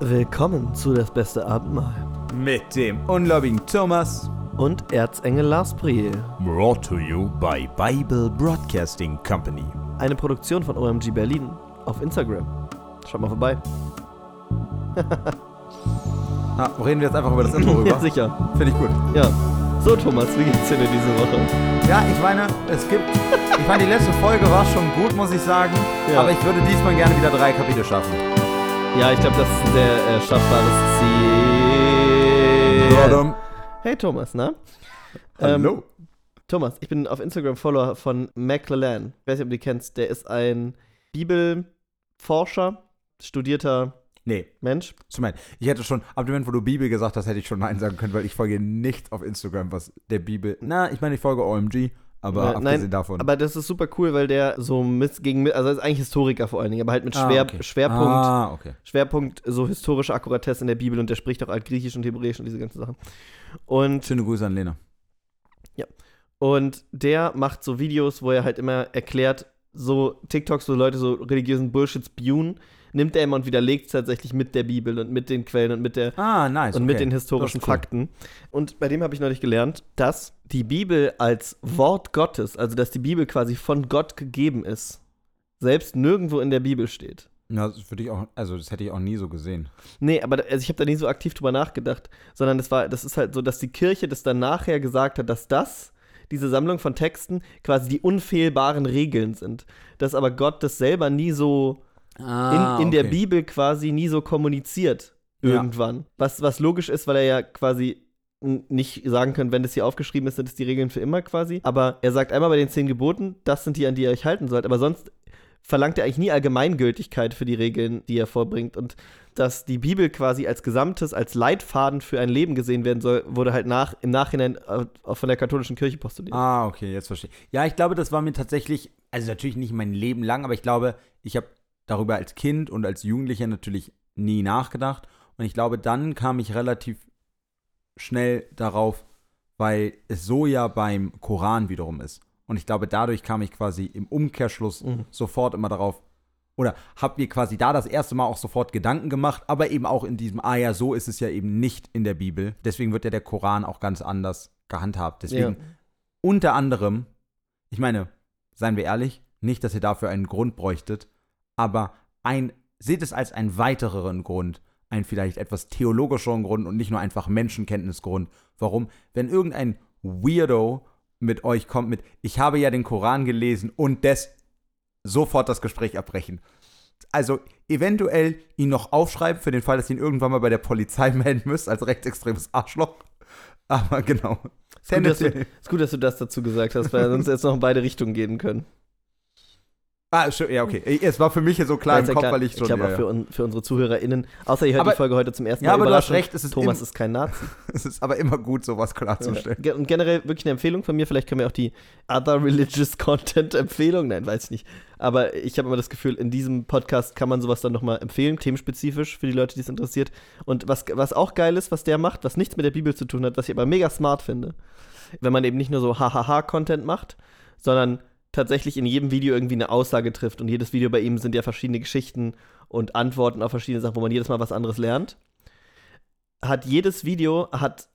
Willkommen zu Das Beste Abendmahl Mit dem ungläubigen Thomas. und Erzengel Lars Priel. Brought to you by Bible Broadcasting Company. Eine Produktion von OMG Berlin auf Instagram. Schaut mal vorbei. Ah, reden wir jetzt einfach über das Intro rüber? Ja, sicher. Finde ich gut. Ja. So, Thomas, wie geht's dir denn diese Woche? Ja, ich meine, es gibt. Ich meine, die letzte Folge war schon gut, muss ich sagen. Ja. Aber ich würde diesmal gerne wieder drei Kapitel schaffen. Ja, ich glaube, das ist ein sehr äh, schaffbares Ziel. Hey, Thomas, na? Hallo. Ähm, Thomas, ich bin auf Instagram Follower von McLellan. Ich weiß nicht, ob du die kennst. Der ist ein Bibelforscher, studierter nee, Mensch. Beispiel. Ich hätte schon, ab dem Moment, wo du Bibel gesagt hast, hätte ich schon Nein sagen können, weil ich folge nicht auf Instagram, was der Bibel. Na, ich meine, ich folge OMG, aber Äh, abgesehen nein, davon. Aber das ist super cool, weil der so mit, gegen, also er ist eigentlich Historiker vor allen Dingen, aber halt mit Ah, Schwer, okay. Schwerpunkt, Ah, okay. Schwerpunkt so historische Akkuratesse in der Bibel und der spricht auch Altgriechisch und Hebräisch und diese ganzen Sachen. Und, Schöne Grüße an Lena. und der macht so Videos, wo er halt immer erklärt, so TikToks, wo Leute so religiösen Bullshit spewen, nimmt er immer und widerlegt es tatsächlich mit der Bibel und mit den Quellen und mit der Ah, nice. und okay. mit den historischen cool. Fakten. Und bei dem habe ich neulich gelernt, dass die Bibel als Wort Gottes, also dass die Bibel quasi von Gott gegeben ist, selbst nirgendwo in der Bibel steht. Ja, das würde ich auch, also das hätte ich auch nie so gesehen. Nee, aber also ich habe da nie so aktiv drüber nachgedacht, sondern das war, das ist halt so, dass die Kirche das dann nachher gesagt hat, dass das, diese Sammlung von Texten, quasi die unfehlbaren Regeln sind. Dass aber Gott das selber nie so in, in der Bibel quasi nie so kommuniziert Ja. irgendwann. Was, was logisch ist, weil er ja quasi nicht sagen kann, wenn das hier aufgeschrieben ist, sind es die Regeln für immer quasi. Aber er sagt einmal bei den zehn Geboten, das sind die, an die ihr euch halten sollt. Aber sonst verlangt er eigentlich nie Allgemeingültigkeit für die Regeln, die er vorbringt. Und dass die Bibel quasi als Gesamtes, als Leitfaden für ein Leben gesehen werden soll, wurde halt nach, im Nachhinein auch von der katholischen Kirche postuliert. Ah, okay, jetzt verstehe ich. Ja, ich glaube, das war mir tatsächlich, also natürlich nicht mein Leben lang, aber ich glaube, ich habe darüber als Kind und als Jugendlicher natürlich nie nachgedacht. Und ich glaube, dann kam ich relativ schnell darauf, weil es so ja beim Koran wiederum ist. Und ich glaube, dadurch kam ich quasi im Umkehrschluss Mhm. sofort immer darauf, oder hab mir quasi da das erste Mal auch sofort Gedanken gemacht, aber eben auch in diesem, ah ja, so ist es ja eben nicht in der Bibel. Deswegen wird ja der Koran auch ganz anders gehandhabt. Deswegen Ja. unter anderem, ich meine, seien wir ehrlich, nicht, dass ihr dafür einen Grund bräuchtet, aber ein, seht es als einen weiteren Grund, einen vielleicht etwas theologischeren Grund und nicht nur einfach Menschenkenntnisgrund. Warum? Wenn irgendein Weirdo mit euch kommt mit, ich habe ja den Koran gelesen und des sofort das Gespräch abbrechen. Also eventuell ihn noch aufschreiben für den Fall, dass ihr ihn irgendwann mal bei der Polizei melden müsst als rechtsextremes Arschloch. Aber genau. Ist gut, du, ist gut, dass du das dazu gesagt hast, weil sonst jetzt noch in beide Richtungen gehen können. Ah, schon, ja, okay. Es war für mich so klar Ja, im ja Kopf, klar. weil ich schon. glaube ja, auch ja. für, un, für unsere ZuhörerInnen. Außer ihr hört Aber- die Folge heute zum ersten Ja, Mal. aber du hast recht, es ist Thomas im- ist kein Nazi. Es ist aber immer gut, sowas klarzustellen. Ge- Und generell wirklich eine Empfehlung von mir. Vielleicht können wir auch die Other Religious Content Empfehlung, nein, weiß ich nicht. Aber ich habe immer das Gefühl, in diesem Podcast kann man sowas dann nochmal empfehlen, themenspezifisch für die Leute, die es interessiert. Und was, was auch geil ist, was der macht, was nichts mit der Bibel zu tun hat, was ich aber mega smart finde, wenn man eben nicht nur so Hahaha-Content macht, sondern tatsächlich in jedem Video irgendwie eine Aussage trifft. Und jedes Video bei ihm sind ja verschiedene Geschichten und Antworten auf verschiedene Sachen, wo man jedes Mal was anderes lernt. Hat jedes Video, hat,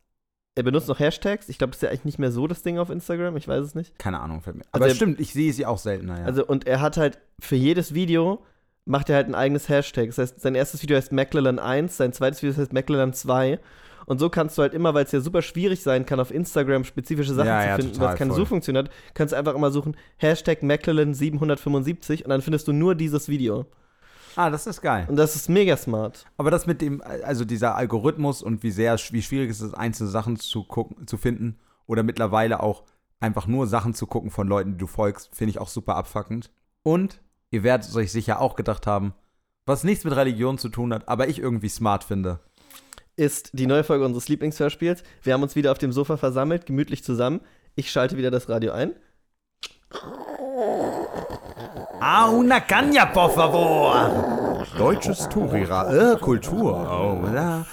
er benutzt noch Hashtags. Ich glaube, das ist ja eigentlich nicht mehr so das Ding auf Instagram. Ich weiß es nicht. Keine Ahnung, fällt mir. Also Aber er- stimmt, ich sehe sie auch seltener, ja. Also, und er hat halt für jedes Video macht er halt ein eigenes Hashtag. Das heißt, sein erstes Video heißt McLellan 1, sein zweites Video heißt McLellan 2. Und so kannst du halt immer, weil es ja super schwierig sein kann, auf Instagram spezifische Sachen Ja, zu ja, finden, total, was keine voll. Suchfunktion hat, kannst du einfach immer suchen, Hashtag McLellan 775 und dann findest du nur dieses Video. ah, das ist geil. Und das ist mega smart. Aber das mit dem, also dieser Algorithmus und wie sehr, wie schwierig es ist, einzelne Sachen zu gucken, zu finden oder mittlerweile auch einfach nur Sachen zu gucken von Leuten, die du folgst, finde ich auch super abfuckend. Und ihr werdet es euch sicher auch gedacht haben, was nichts mit Religion zu tun hat, aber ich irgendwie smart finde. Ist die neue Folge unseres Lieblingshörspiels. Wir haben uns wieder auf dem Sofa versammelt, gemütlich zusammen. Ich schalte wieder das Radio ein. Ah, una caña, por favor. Deutsches Tourira, äh, Kultur. Oh, ja.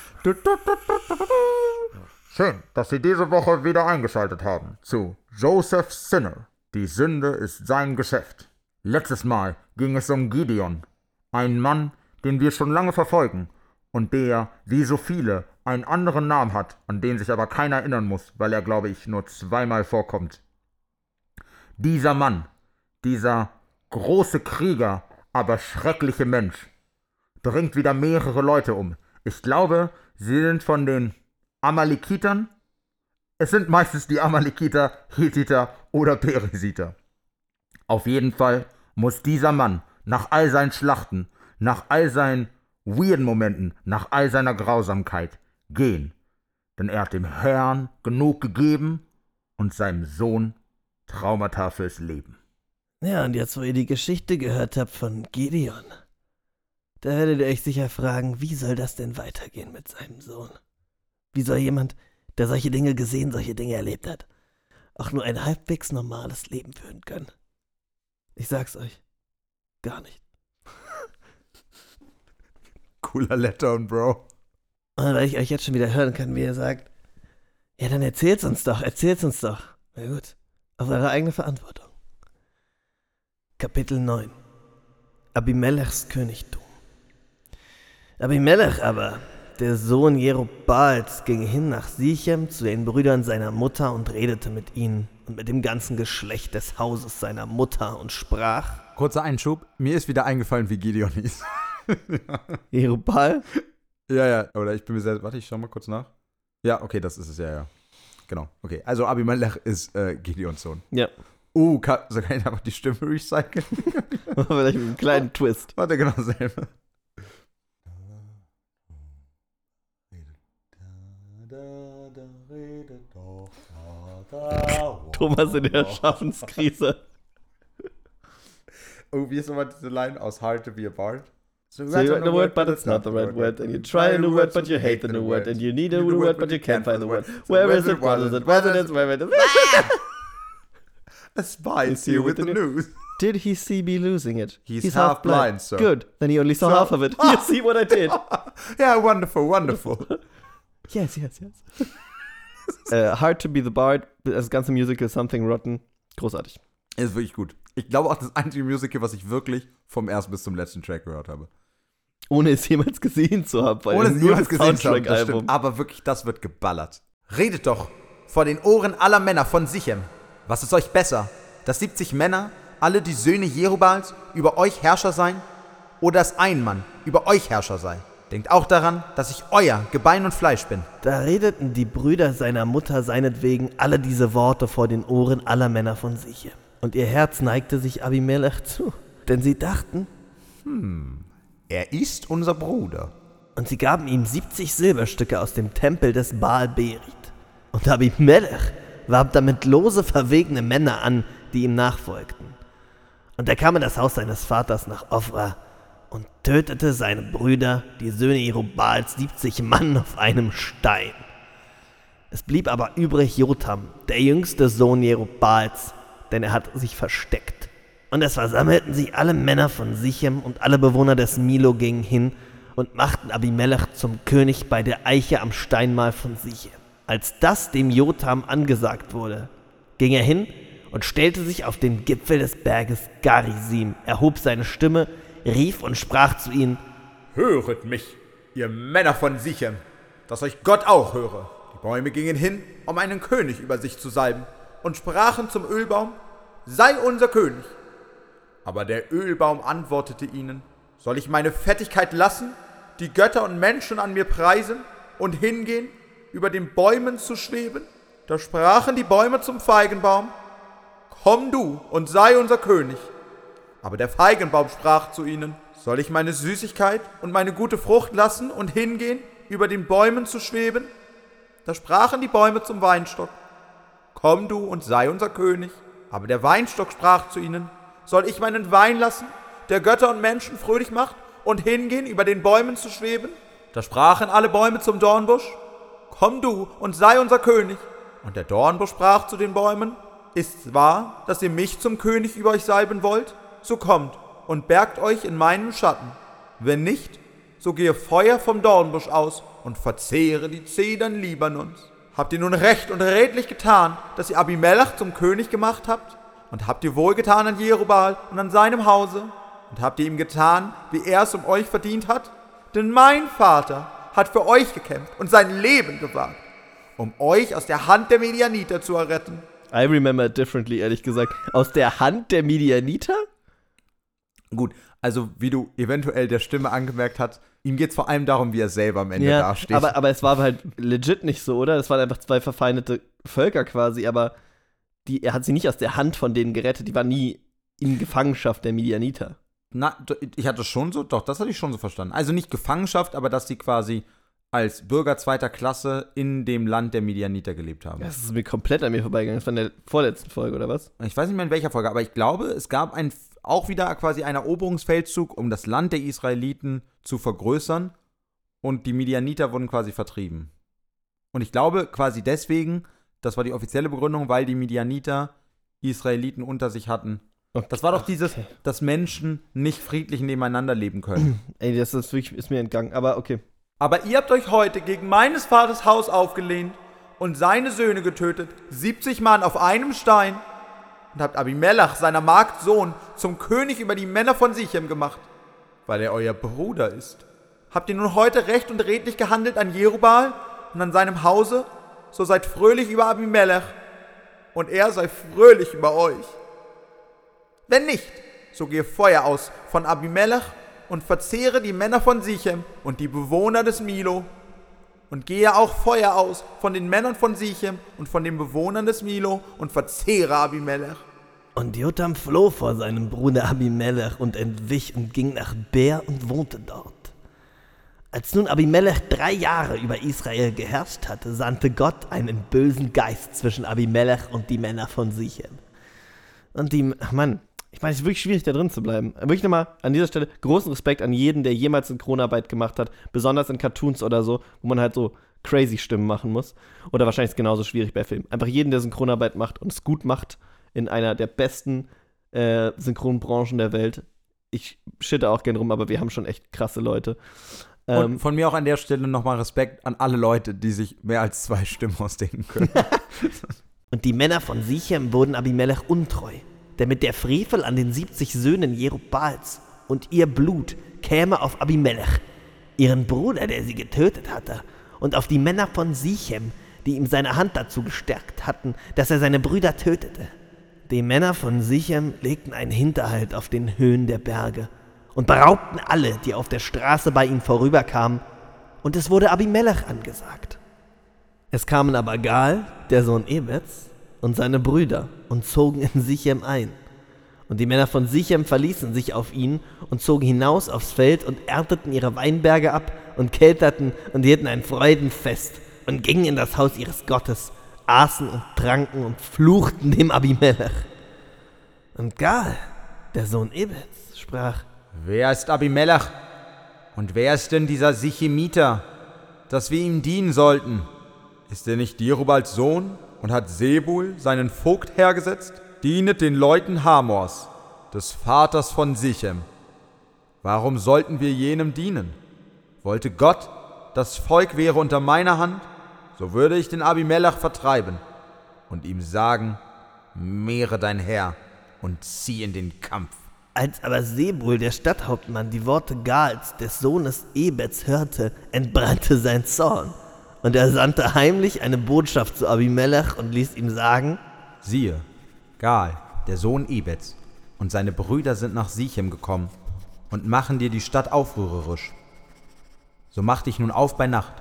Schön, dass Sie diese Woche wieder eingeschaltet haben zu Joseph Sinner. Die Sünde ist sein Geschäft. Letztes Mal ging es um Gideon, einen Mann, den wir schon lange verfolgen und der, wie so viele, einen anderen Namen hat, an den sich aber keiner erinnern muss, weil er, glaube ich, nur zweimal vorkommt. Dieser Mann, dieser große Krieger, aber schreckliche Mensch, bringt wieder mehrere Leute um. Ich glaube, sie sind von den Amalekitern. Es sind meistens die Amalekiter, Hethiter oder Peresiter. Auf jeden Fall muss dieser Mann nach all seinen Schlachten, nach all seinen weirden Momenten, nach all seiner Grausamkeit gehen. Denn er hat dem Herrn genug gegeben und seinem Sohn Traumata fürs Leben. Ja, und jetzt, wo ihr die Geschichte gehört habt von Gideon, da werdet ihr euch sicher fragen, wie soll das denn weitergehen mit seinem Sohn? Wie soll jemand, der solche Dinge gesehen, solche Dinge erlebt hat, auch nur ein halbwegs normales Leben führen können? Ich sag's euch, gar nicht. Cooler Letter, Bro. Und weil ich euch jetzt schon wieder hören kann, wie ihr sagt, ja, dann erzählt's uns doch, erzählt's uns doch. Na gut, auf eure eigene Verantwortung. Kapitel 9 Abimelechs Königtum Abimelech aber, der Sohn Jerubals, ging hin nach Sichem zu den Brüdern seiner Mutter und redete mit ihnen und mit dem ganzen Geschlecht des Hauses seiner Mutter und sprach: Kurzer Einschub, mir ist wieder eingefallen, wie Gideon hieß. Jerubal? Ja, ja, oder ich bin mir sehr. Warte, ich schau mal kurz nach. Ja, okay, das ist es, ja, ja. Genau, okay. Also Abimelech ist äh, Gideons Sohn. Ja. Uh, kann, so kann ich einfach die Stimme recyceln? Vielleicht mit einem kleinen Twist. Warte, genau selber. Thomas in der Schaffenskrise. Oh, wie ist nochmal diese Line aus Hard to be a Bard? So you like the word, but it's not the right word. And you try a new word, but you hate the new word. And you need a new word, but you can't find the word. Where is it? What is it? Where it is. A spy is here with the news. Did he see me losing it? He's half blind, sir. Good. Then he only saw So- half of it. You see what I did? yeah, wonderful, wonderful. yes, yes, yes. äh, Hard to be the Bard, das ganze Musical Something Rotten. Großartig. Ist wirklich gut. Ich glaube auch das einzige Musical, was ich wirklich vom ersten bis zum letzten Track gehört habe. Ohne es jemals gesehen zu haben. Weil Ohne es nur jemals das gesehen zu haben, das stimmt. Aber wirklich, das wird geballert. Redet doch vor den Ohren aller Männer von Sichem. Was ist euch besser? Dass 70 Männer, alle die Söhne Jerubals, über euch Herrscher seien? Oder dass ein Mann über euch Herrscher sei? Denkt auch daran, dass ich euer Gebein und Fleisch bin. Da redeten die Brüder seiner Mutter seinetwegen alle diese Worte vor den Ohren aller Männer von Sichem. Und ihr Herz neigte sich Abimelech zu. Denn sie dachten, Er ist unser Bruder. und sie gaben ihm 70 Silberstücke aus dem Tempel des Baal Berit. Und Abimelech warb damit lose verwegene Männer an, die ihm nachfolgten. Und er kam in das Haus seines Vaters nach Ofra und tötete seine Brüder, die Söhne Jerubals, 70 Mann auf einem Stein. Es blieb aber übrig Jotam, der jüngste Sohn Jerubals, denn er hat sich versteckt. Und es versammelten sich alle Männer von Sichem und alle Bewohner des Milo gingen hin und machten Abimelech zum König bei der Eiche am Steinmal von Sichem. Als das dem Jotam angesagt wurde, ging er hin und stellte sich auf den Gipfel des Berges Garisim, erhob seine Stimme, rief und sprach zu ihnen, Höret mich, ihr Männer von Sichem, dass euch Gott auch höre. Die Bäume gingen hin, um einen König über sich zu salben, und sprachen zum Ölbaum, sei unser König. Aber der Ölbaum antwortete ihnen, soll ich meine Fettigkeit lassen, die Götter und Menschen an mir preisen und hingehen, über den Bäumen zu schweben? Da sprachen die Bäume zum Feigenbaum, komm du und sei unser König. Aber der Feigenbaum sprach zu ihnen, soll ich meine Süßigkeit und meine gute Frucht lassen und hingehen, über den Bäumen zu schweben? Da sprachen die Bäume zum Weinstock, komm du und sei unser König. Aber der Weinstock sprach zu ihnen, soll ich meinen Wein lassen, der Götter und Menschen fröhlich macht, und hingehen, über den Bäumen zu schweben? Da sprachen alle Bäume zum Dornbusch, komm du und sei unser König. Und der Dornbusch sprach zu den Bäumen, ist's wahr, dass ihr mich zum König über euch salben wollt? So kommt und bergt euch in meinem Schatten. Wenn nicht, so gehe Feuer vom Dornbusch aus und verzehre die Zedern Libanons. Habt ihr nun recht und redlich getan, dass ihr Abimelech zum König gemacht habt? Und habt ihr wohlgetan an Jerubal und an seinem Hause? Und habt ihr ihm getan, wie er es um euch verdient hat? Denn mein Vater hat für euch gekämpft und sein Leben gewagt, um euch aus der Hand der Medianiter zu erretten. I remember it differently, ehrlich gesagt. Aus der Hand der Medianiter? Gut, also wie du eventuell der Stimme angemerkt hast, ihm geht es vor allem darum, wie er selber am Ende Ja, dasteht. aber, aber es war halt legit nicht so, oder? Es waren einfach zwei verfeindete Völker quasi, aber die, er hat sie nicht aus der Hand von denen gerettet. Die waren nie in Gefangenschaft der Medianiter. Na, ich hatte schon so, doch, das hatte ich schon so verstanden. Also nicht Gefangenschaft, aber dass sie quasi als Bürger zweiter Klasse in dem Land der Medianiter gelebt haben. Das ist mir komplett an mir vorbeigegangen. Das war in der vorletzten Folge, oder was? Ich weiß nicht mehr in welcher Folge, aber ich glaube, es gab ein, auch wieder quasi einen Eroberungsfeldzug, um das Land der Israeliten zu vergrößern und die Medianiter wurden quasi vertrieben. Und ich glaube quasi deswegen, das war die offizielle Begründung, weil die Medianiter Israeliten unter sich hatten. Das war doch dieses, Okay. dass Menschen nicht friedlich nebeneinander leben können. Ey, das ist wirklich ist mir entgangen. Aber okay. Aber ihr habt euch heute gegen meines Vaters Haus aufgelehnt und seine Söhne getötet, 70 Mann auf einem Stein, und habt Abimelech, seiner Magd Sohn, zum König über die Männer von Sichem gemacht, weil er euer Bruder ist. Habt ihr nun heute recht und redlich gehandelt an Jerubal und an seinem Hause, so seid fröhlich über Abimelech, und er sei fröhlich über euch. Wenn nicht, so gehe Feuer aus von Abimelech und verzehre die Männer von Sichem und die Bewohner des Milo. Und gehe auch Feuer aus von den Männern von Sichem und von den Bewohnern des Milo und verzehre Abimelech. Und Jotam floh vor seinem Bruder Abimelech und entwich und ging nach Ber und wohnte dort. Als nun Abimelech drei Jahre über Israel geherrscht hatte, sandte Gott einen bösen Geist zwischen Abimelech und die Männer von Sichem. Und die, Mann, ich meine, es ist wirklich schwierig, da drin zu bleiben. Wirklich nochmal an dieser Stelle großen Respekt an jeden, der jemals Synchronarbeit gemacht hat, besonders in Cartoons oder so, wo man halt so crazy Stimmen machen muss. Oder wahrscheinlich ist es genauso schwierig bei Filmen. Einfach jeden, der Synchronarbeit macht und es gut macht, in einer der besten äh, Synchronbranchen der Welt. Ich shitte auch gern rum, aber wir haben schon echt krasse Leute. Ähm, Und von mir auch an der Stelle nochmal Respekt an alle Leute, die sich mehr als zwei Stimmen ausdenken können. Und die Männer von Sichem wurden Abimelech untreu, damit der Frevel an den 70 Söhnen Jerubals und ihr Blut käme auf Abimelech, ihren Bruder, der sie getötet hatte, und auf die Männer von Sichem, die ihm seine Hand dazu gestärkt hatten, dass er seine Brüder tötete. Die Männer von Sichem legten einen Hinterhalt auf den Höhen der Berge und beraubten alle, die auf der Straße bei ihnen vorüberkamen, und es wurde Abimelech angesagt. Es kamen aber Gal, der Sohn Ebeds, und seine Brüder und zogen in Sichem ein. Und die Männer von Sichem verließen sich auf ihn und zogen hinaus aufs Feld und ernteten ihre Weinberge ab und kelterten und hielten ein Freudenfest und gingen in das Haus ihres Gottes, aßen und tranken und fluchten dem Abimelech. Und Gal, der Sohn Ebeds, sprach, wer ist Abimelech? Und wer ist denn dieser Sichemiter, dass wir ihm dienen sollten? Ist er nicht Jerubals Sohn und hat Sebul, seinen Vogt, hergesetzt? Dienet den Leuten Hamors, des Vaters von Sichem. Warum sollten wir jenem dienen? Wollte Gott, das Volk wäre unter meiner Hand, so würde ich den Abimelech vertreiben und ihm sagen, mehre dein Herr und zieh in den Kampf. Als aber Sebul, der Stadthauptmann, die Worte Gals, des Sohnes Ebeds, hörte, entbrannte sein Zorn. Und er sandte heimlich eine Botschaft zu Abimelech und ließ ihm sagen, Siehe, Gal, der Sohn Ebeds, und seine Brüder sind nach Sichem gekommen und machen dir die Stadt aufrührerisch. So mach dich nun auf bei Nacht,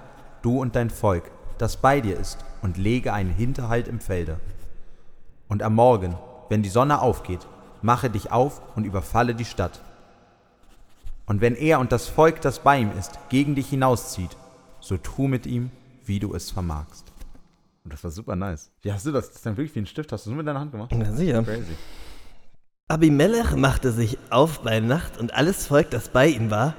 du und dein Volk, das bei dir ist, und lege einen Hinterhalt im Felde. Und am Morgen, wenn die Sonne aufgeht, mache dich auf und überfalle die Stadt. Und wenn er und das Volk, das bei ihm ist, gegen dich hinauszieht, so tu mit ihm, wie du es vermagst. Und das war super nice. Wie hast du das? Das ist dann wirklich wie ein Stift. Hast du es mit deiner Hand gemacht? Na sicher. Crazy. Abimelech machte sich auf bei Nacht und alles Volk, das bei ihm war,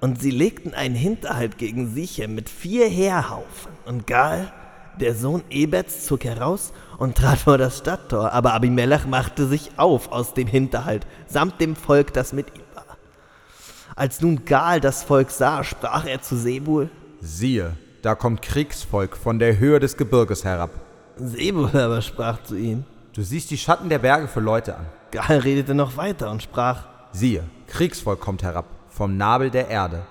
und sie legten einen Hinterhalt gegen Sichem mit vier Heerhaufen. Und Gal, der Sohn Ebeds, zog heraus und trat vor das Stadttor, aber Abimelech machte sich auf aus dem Hinterhalt, samt dem Volk, das mit ihm war. Als nun Gal das Volk sah, sprach er zu Sebul, Siehe, da kommt Kriegsvolk von der Höhe des Gebirges herab. Sebul aber sprach zu ihm. Du siehst die Schatten der Berge für Leute an. Gal redete noch weiter und sprach, Siehe, Kriegsvolk kommt herab vom Nabel der Erde.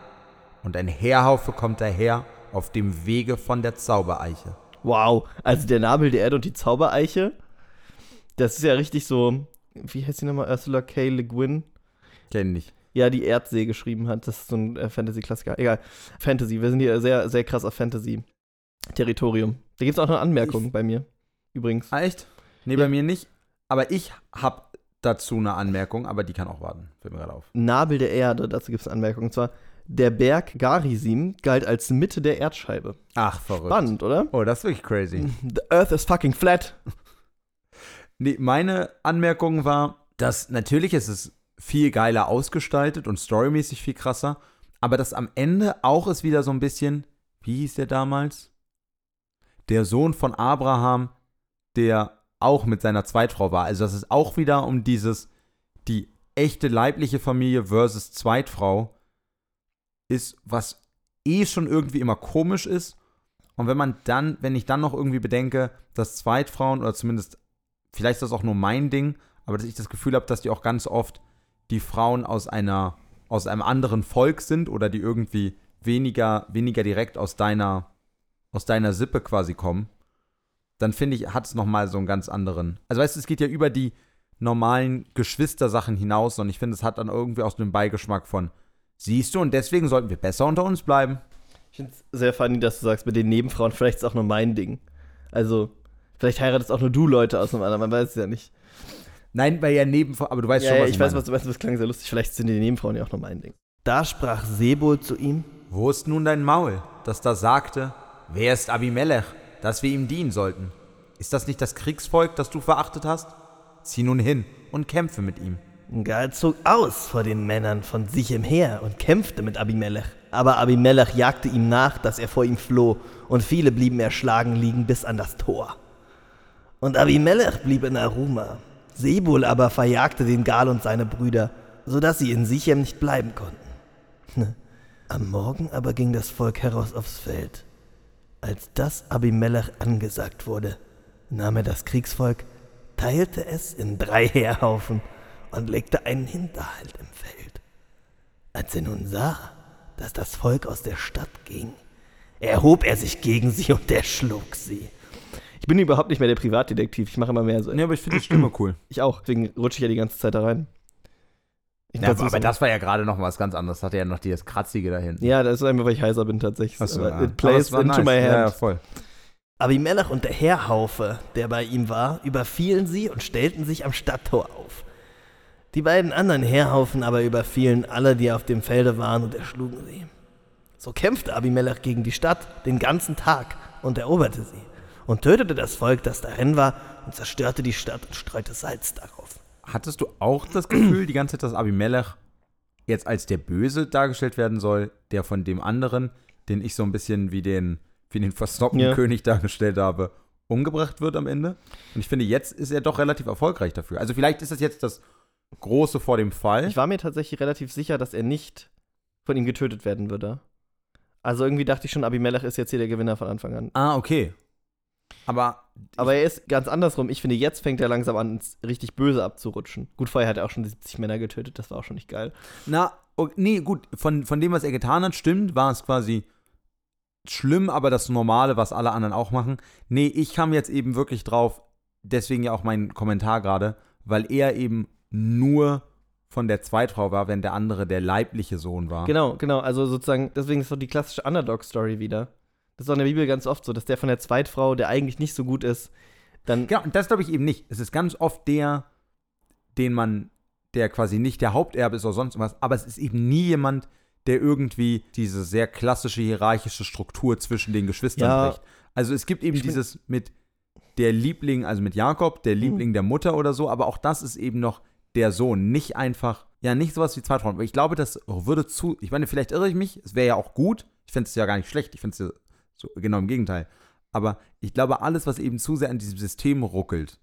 und ein Heerhaufe kommt daher auf dem Wege von der Zaubereiche. Wow. Also der Nabel der Erde und die Zaubereiche. Das ist ja richtig so. Wie heißt die nochmal? Ursula K. Le Guin? Kenn ich. Ja, die Erdsee geschrieben hat. Das ist so ein äh, Fantasy-Klassiker. Egal. Fantasy. Wir sind hier sehr, sehr krass auf Fantasy-Territorium. Da gibt es auch noch Anmerkungen Ich- bei mir. Übrigens. Ah, echt? Nee, Ja. bei mir nicht. Aber ich hab dazu eine Anmerkung, aber die kann auch warten. Fällt mir gerade auf. Nabel der Erde, dazu gibt es Anmerkungen. Und zwar, der Berg Garisim galt als Mitte der Erdscheibe. Ach, verrückt. Spannend, oder? Oh, das ist wirklich crazy. The Earth is fucking flat. Nee, meine Anmerkung war, dass natürlich ist es viel geiler ausgestaltet und storymäßig viel krasser, aber dass am Ende auch ist wieder so ein bisschen, wie hieß der damals? Der Sohn von Abraham, der auch mit seiner Zweitfrau war. Also dass es auch wieder um dieses, die echte leibliche Familie versus Zweitfrau ist, was eh schon irgendwie immer komisch ist. Und wenn man dann, wenn ich dann noch irgendwie bedenke, dass Zweitfrauen oder zumindest vielleicht ist das auch nur mein Ding, aber dass ich das Gefühl habe, dass die auch ganz oft die Frauen aus einer aus einem anderen Volk sind oder die irgendwie weniger weniger direkt aus deiner aus deiner Sippe quasi kommen, dann finde ich hat es noch mal so einen ganz anderen. Also weißt du, es geht ja über die normalen Geschwistersachen hinaus und ich finde, es hat dann irgendwie auch so einen Beigeschmack von siehst du und deswegen sollten wir besser unter uns bleiben. Ich finde es sehr funny, dass du sagst, mit den Nebenfrauen, vielleicht ist auch nur mein Ding. Also, vielleicht heiratest auch nur du Leute aus einem anderen, man weiß es ja nicht. Nein, weil ja neben aber du weißt ja, schon ja, was ich ich weiß, was du meinst, das klang sehr lustig. Vielleicht sind die Nebenfrauen ja auch nur mein Ding. Da sprach Sebol zu ihm: Wo ist nun dein Maul, das da sagte, wer ist Abimelech, dass wir ihm dienen sollten? Ist das nicht das Kriegsvolk, das du verachtet hast? Zieh nun hin und kämpfe mit ihm. Gal zog aus vor den Männern von Sichem her und kämpfte mit Abimelech. Aber Abimelech jagte ihm nach, dass er vor ihm floh, und viele blieben erschlagen liegen bis an das Tor. Und Abimelech blieb in Aruma. Sebul aber verjagte den Gal und seine Brüder, so dass sie in Sichem nicht bleiben konnten. Am Morgen aber ging das Volk heraus aufs Feld. Als das Abimelech angesagt wurde, nahm er das Kriegsvolk, teilte es in drei Heerhaufen und legte einen Hinterhalt im Feld. Als er nun sah, dass das Volk aus der Stadt ging, erhob er sich gegen sie und erschlug sie. Ich bin überhaupt nicht mehr der Privatdetektiv, ich mache immer mehr so. Ja, aber ich finde die Stimme cool. Ich auch, deswegen rutsche ich ja die ganze Zeit da rein. Ich Ja, aber so- das war ja gerade noch was ganz anderes. Hatte ja noch dieses Kratzige da hinten. ja, das ist einfach, weil ich heiser bin tatsächlich. Achso, aber ja. It plays Aber into nice. my hand. Ja, ja, voll. Abimelech und der Heerhaufe, der bei ihm war, überfielen sie und stellten sich am Stadttor auf. Die beiden anderen Heerhaufen aber überfielen alle, die auf dem Felde waren, und erschlugen sie. So kämpfte Abimelech gegen die Stadt den ganzen Tag und eroberte sie und tötete das Volk, das darin war, und zerstörte die Stadt und streute Salz darauf. Hattest du auch das Gefühl, die ganze Zeit, dass Abimelech jetzt als der Böse dargestellt werden soll, der von dem anderen, den ich so ein bisschen wie den, wie den verstockten Ja. König dargestellt habe, umgebracht wird am Ende? Und ich finde, jetzt ist er doch relativ erfolgreich dafür. Also vielleicht ist das jetzt das Große vor dem Fall. Ich war mir tatsächlich relativ sicher, dass er nicht von ihm getötet werden würde. Also irgendwie dachte ich schon, Abimelech ist jetzt hier der Gewinner von Anfang an. ah, okay. Aber Aber er ist ganz andersrum. Ich finde, jetzt fängt er langsam an, ins richtig Böse abzurutschen. Gut, vorher hat er auch schon 70 Männer getötet, das war auch schon nicht geil. Na, o- nee, gut, von, von dem, was er getan hat, stimmt, war es quasi schlimm, aber das Normale, was alle anderen auch machen. Nee, ich kam jetzt eben wirklich drauf, deswegen ja auch mein Kommentar gerade, weil er eben nur von der Zweitfrau war, während der andere der leibliche Sohn war. Genau, genau. Also sozusagen, deswegen ist doch die klassische Underdog-Story wieder. Das ist auch in der Bibel ganz oft so, dass der von der Zweitfrau, der eigentlich nicht so gut ist, dann. Genau, und das glaube ich eben nicht. Es ist ganz oft der, den man, der quasi nicht der Haupterbe ist oder sonst was, aber es ist eben nie jemand, der irgendwie diese sehr klassische hierarchische Struktur zwischen den Geschwistern Ja. bricht. Also es gibt eben Ich dieses mit der Liebling, also mit Jakob, der Liebling der Mutter oder so, aber auch das ist eben noch der Sohn, nicht einfach, ja, nicht sowas wie Zweitfront. Aber ich glaube, das würde zu, ich meine, vielleicht irre ich mich, es wäre ja auch gut, ich finde es ja gar nicht schlecht, ich finde es ja so, genau im Gegenteil. Aber ich glaube, alles, was eben zu sehr an diesem System ruckelt,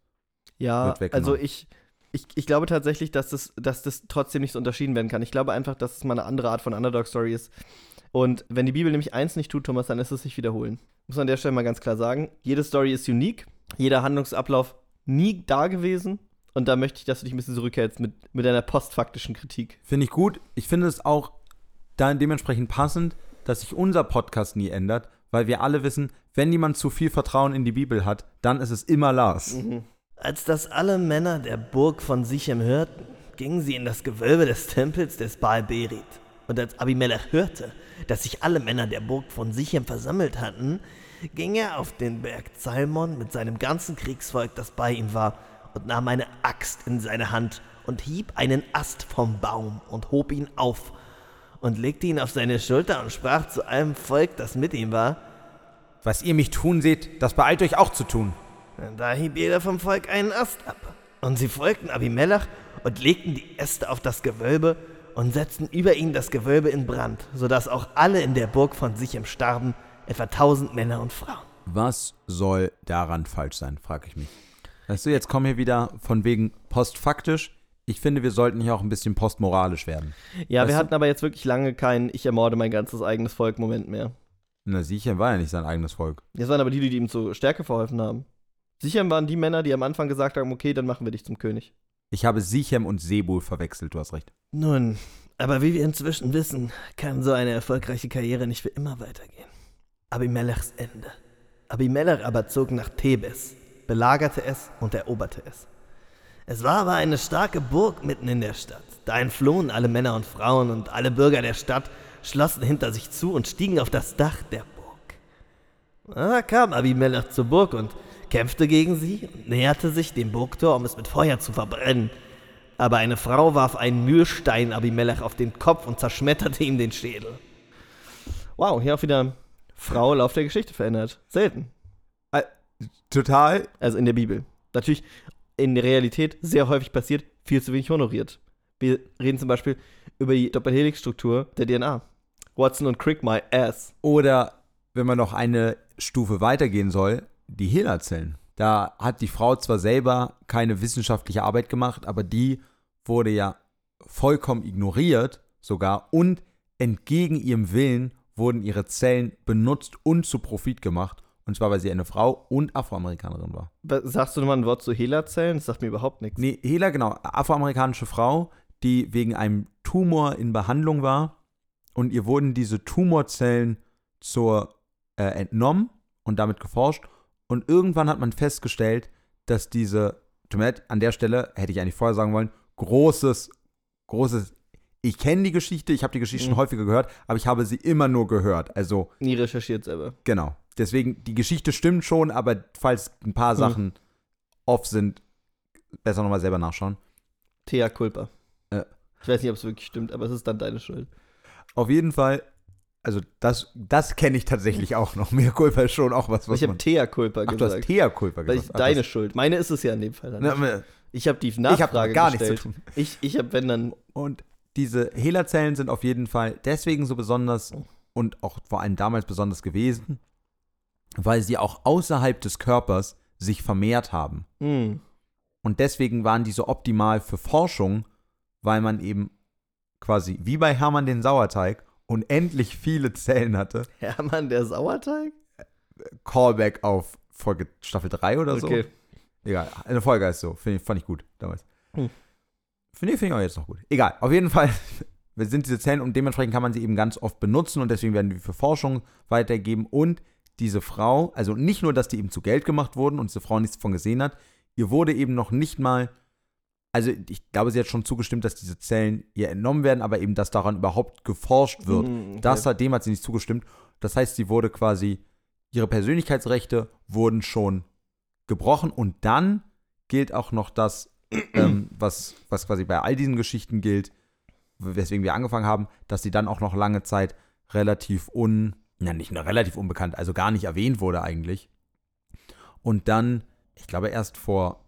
Ja, wird weggenommen. also ich, ich, ich glaube tatsächlich, dass das, dass das trotzdem nicht so unterschieden werden kann. Ich glaube einfach, dass es mal eine andere Art von Underdog-Story ist. Und wenn die Bibel nämlich eins nicht tut, Thomas, dann ist es sich wiederholen. Muss man an der Stelle mal ganz klar sagen. Jede Story ist unique, jeder Handlungsablauf nie da gewesen. Und da möchte ich, dass du dich ein bisschen zurückhältst mit, mit deiner postfaktischen Kritik. Finde ich gut. Ich finde es auch dann dementsprechend passend, dass sich unser Podcast nie ändert, weil wir alle wissen, wenn jemand zu viel Vertrauen in die Bibel hat, dann ist es immer Lars. Als das alle Männer der Burg von Sichem hörten, gingen sie in das Gewölbe des Tempels des Baal Berit. Und als Abimelech hörte, dass sich alle Männer der Burg von Sichem versammelt hatten, ging er auf den Berg Zalmon mit seinem ganzen Kriegsvolk, das bei ihm war, und nahm eine Axt in seine Hand und hieb einen Ast vom Baum und hob ihn auf und legte ihn auf seine Schulter und sprach zu allem Volk, das mit ihm war, Was ihr mich tun seht, das beeilt euch auch zu tun. Da hieb jeder vom Volk einen Ast ab. Und sie folgten Abimelech und legten die Äste auf das Gewölbe und setzten über ihn das Gewölbe in Brand, sodass auch alle in der Burg von Sichem starben, etwa tausend Männer und Frauen. Was soll daran falsch sein, frage ich mich. Weißt du, jetzt kommen wir wieder von wegen postfaktisch. Ich finde, wir sollten hier auch ein bisschen postmoralisch werden. Ja, Weißt wir du- hatten aber jetzt wirklich lange keinen Ich ermorde mein ganzes eigenes Volk Moment mehr. Na, Sichem war ja nicht sein eigenes Volk. Das waren aber die, die ihm zur Stärke verholfen haben. Sichem waren die Männer, die am Anfang gesagt haben, okay, dann machen wir dich zum König. Ich habe Sichem und Sebul verwechselt, du hast recht. Nun, aber wie wir inzwischen wissen, kann so eine erfolgreiche Karriere nicht für immer weitergehen. Abimelechs Ende. Abimelech aber zog nach Thebes, belagerte es und eroberte es. Es war aber eine starke Burg mitten in der Stadt. Da entflohen alle Männer und Frauen und alle Bürger der Stadt schlossen hinter sich zu und stiegen auf das Dach der Burg. Da kam Abimelech zur Burg und kämpfte gegen sie und näherte sich dem Burgtor, um es mit Feuer zu verbrennen. Aber eine Frau warf einen Mühlstein Abimelech auf den Kopf und zerschmetterte ihm den Schädel. Wow, hier auch wieder Frau Lauf der Geschichte verändert. Selten. Total. Also in der Bibel. Natürlich in der Realität sehr häufig passiert, viel zu wenig honoriert. Wir reden zum Beispiel über die Doppelhelixstruktur der DNA. Watson und Crick, my ass. Oder wenn man noch eine Stufe weitergehen soll, die Hehlerzellen. Da hat die Frau zwar selber keine wissenschaftliche Arbeit gemacht, aber die wurde ja vollkommen ignoriert sogar und entgegen ihrem Willen wurden ihre Zellen benutzt und zu Profit gemacht. Und zwar, weil sie eine Frau und Afroamerikanerin war. Sagst du nochmal ein Wort zu Hehlerzellen? Das sagt mir überhaupt nichts. Nee, Hela, genau, afroamerikanische Frau, die wegen einem Tumor in Behandlung war und ihr wurden diese Tumorzellen zur äh, entnommen und damit geforscht und irgendwann hat man festgestellt, dass diese, tut mir leid, an der Stelle hätte ich eigentlich vorher sagen wollen, großes, großes, ich kenne die Geschichte, ich habe die Geschichte schon Mhm. häufiger gehört, aber ich habe sie immer nur gehört, also Nie recherchiert selber. genau. Deswegen, die Geschichte stimmt schon, aber falls ein paar Hm. Sachen off sind, besser nochmal selber nachschauen. Thea Culpa. Ja. Ich weiß nicht, ob es wirklich stimmt, aber es ist dann deine Schuld. Auf jeden Fall, also das, das kenne ich tatsächlich auch noch. Mehr Culpa ist schon auch was, was ich habe. Thea Culpa Ach, du hast gesagt. Thea Culpa ich, gesagt. Ach, deine das- Schuld. Meine ist es ja in dem Fall. Dann. Na, ich habe die ich habe Nachfrage gar nichts gestellt. zu tun. Ich, ich habe, wenn dann. Und diese Hehlerzellen sind auf jeden Fall deswegen so besonders und auch vor allem damals besonders gewesen, weil sie auch außerhalb des Körpers sich vermehrt haben. Hm. Und deswegen waren die so optimal für Forschung, weil man eben quasi wie bei Hermann den Sauerteig unendlich viele Zellen hatte. Hermann, der Sauerteig? Callback auf Folge Staffel 3 oder so. Okay. Egal, eine Folge ist so. Find, fand ich gut damals. Hm. Finde ich, find ich auch jetzt noch gut. Egal, auf jeden Fall sind diese Zellen und dementsprechend kann man sie eben ganz oft benutzen und deswegen werden die für Forschung weitergegeben. Und diese Frau, also nicht nur, dass die eben zu Geld gemacht wurden und diese Frau nichts davon gesehen hat, ihr wurde eben noch nicht mal, also ich glaube, sie hat schon zugestimmt, dass diese Zellen ihr entnommen werden, aber eben, dass daran überhaupt geforscht wird. Hm, okay. Das hat, dem hat sie nicht zugestimmt. Das heißt, sie wurde quasi, ihre Persönlichkeitsrechte wurden schon gebrochen und dann gilt auch noch das, ähm, was, was quasi bei all diesen Geschichten gilt, weswegen wir angefangen haben, dass sie dann auch noch lange Zeit relativ un, na nicht nur relativ unbekannt, also gar nicht erwähnt wurde eigentlich. Und dann, ich glaube erst vor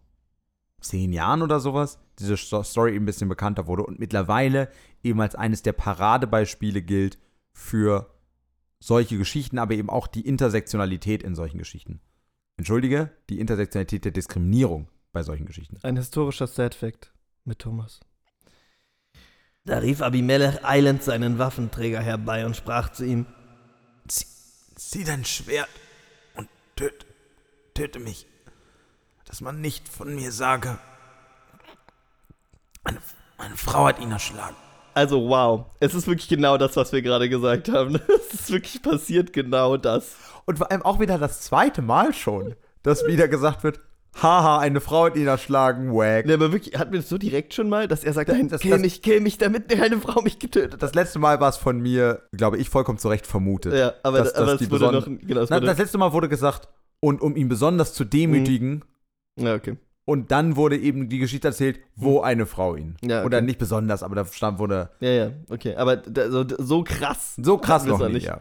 zehn Jahren oder sowas, diese Sto- Story eben ein bisschen bekannter wurde und mittlerweile eben als eines der Paradebeispiele gilt für solche Geschichten, aber eben auch die Intersektionalität in solchen Geschichten. Entschuldige, die Intersektionalität der Diskriminierung bei solchen Geschichten. Ein historischer Sad-Fact mit Thomas. Da rief Abimelech eilend seinen Waffenträger herbei und sprach zu ihm: zieh dein Schwert und töte, töte mich, dass man nicht von mir sage, eine, eine Frau hat ihn erschlagen. Also, wow. Es ist wirklich genau das, was wir gerade gesagt haben. Es ist wirklich passiert, genau das. Und vor allem auch wieder das zweite Mal schon, dass wieder gesagt wird, haha, eine Frau hat ihn erschlagen, wack. Ne, aber wirklich, hatten wir das so direkt schon mal, dass er sagt, Das- nein, das- kill das- mich, kill mich, damit eine Frau mich getötet hat. Das letzte Mal war es von mir, glaube ich, vollkommen zu Recht vermutet. Ja, aber, dass- aber dass es die wurde noch, genau, es Na, das letzte Mal wurde gesagt, und um ihn besonders zu demütigen, ja, okay. und dann wurde eben die Geschichte erzählt, wo eine Frau ihn. Ja, okay. Oder nicht besonders, aber da stand wurde Ja, ja, okay. Aber da, so, so krass. so krass noch noch nicht. Ja.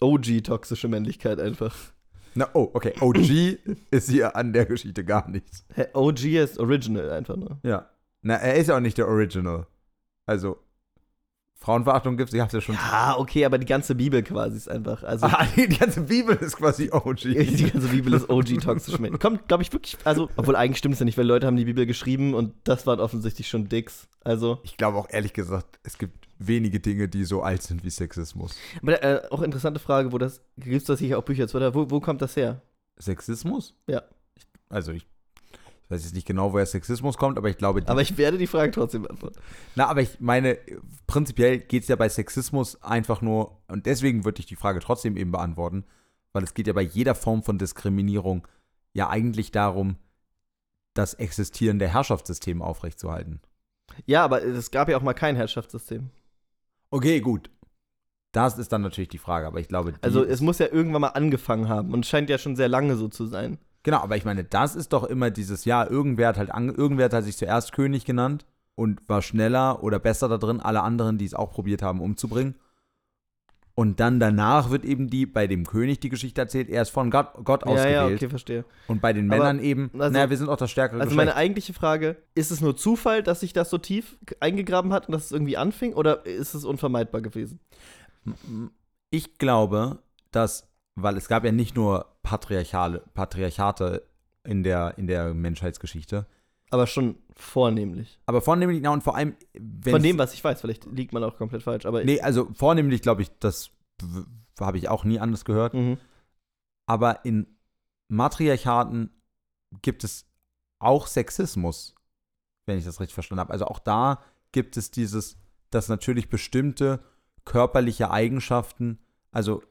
OG-toxische Männlichkeit einfach. Na, oh, okay. OG ist hier an der Geschichte gar nichts. Hä, OG ist Original einfach nur. Ja. Na, er ist ja auch nicht der Original. Also, Frauenverachtung gibt es, ich hab's ja schon. Ja, okay, aber die ganze Bibel quasi ist einfach. Also, Ah, die ganze Bibel ist quasi OG. die ganze Bibel ist OG-toxisch. Männlich. Kommt, glaube ich, wirklich. Also, obwohl eigentlich stimmt es ja nicht, weil Leute haben die Bibel geschrieben und das waren offensichtlich schon Dicks. Also. Ich glaube auch ehrlich gesagt, es gibt wenige Dinge, die so alt sind wie Sexismus. Aber äh, auch interessante Frage, wo das. Gibt es das sicher auch Bücher zu, oder? Wo, wo kommt das her? Sexismus? Ja. Ich, also, ich, ich weiß jetzt nicht genau, woher Sexismus kommt, aber ich glaube, Aber ich werde die Frage trotzdem beantworten. Na, aber ich meine, prinzipiell geht es ja bei Sexismus einfach nur, und deswegen würde ich die Frage trotzdem eben beantworten, weil es geht ja bei jeder Form von Diskriminierung ja eigentlich darum, das existierende Herrschaftssystem aufrechtzuerhalten. Ja, aber es gab ja auch mal kein Herrschaftssystem. Okay, gut. Das ist dann natürlich die Frage, aber ich glaube, Also es muss ja irgendwann mal angefangen haben und scheint ja schon sehr lange so zu sein. genau, aber ich meine, das ist doch immer dieses, ja, irgendwer hat halt, ange, irgendwer hat sich zuerst König genannt und war schneller oder besser da drin, alle anderen, die es auch probiert haben, umzubringen. Und dann danach wird eben die, bei dem König die Geschichte erzählt, er ist von Gott, Gott Ja, ausgewählt. ja, okay, verstehe. Und bei den Aber, Männern eben, also- naja, wir sind auch das stärkere Also Geschlecht. meine eigentliche Frage, ist es nur Zufall, dass sich das so tief eingegraben hat und dass es irgendwie anfing oder ist es unvermeidbar gewesen? ich glaube, dass, weil es gab ja nicht nur Patriarchale, Patriarchate in der, in der Menschheitsgeschichte, Aber schon vornehmlich. aber vornehmlich, na und vor allem, wenn Von dem, was ich weiß, vielleicht liegt man auch komplett falsch, aber Nee, also vornehmlich glaube ich, das habe ich auch nie anders gehört. Mhm. Aber in Matriarchaten gibt es auch Sexismus, wenn ich das richtig verstanden habe. Also auch da gibt es dieses, dass natürlich bestimmte körperliche Eigenschaften, also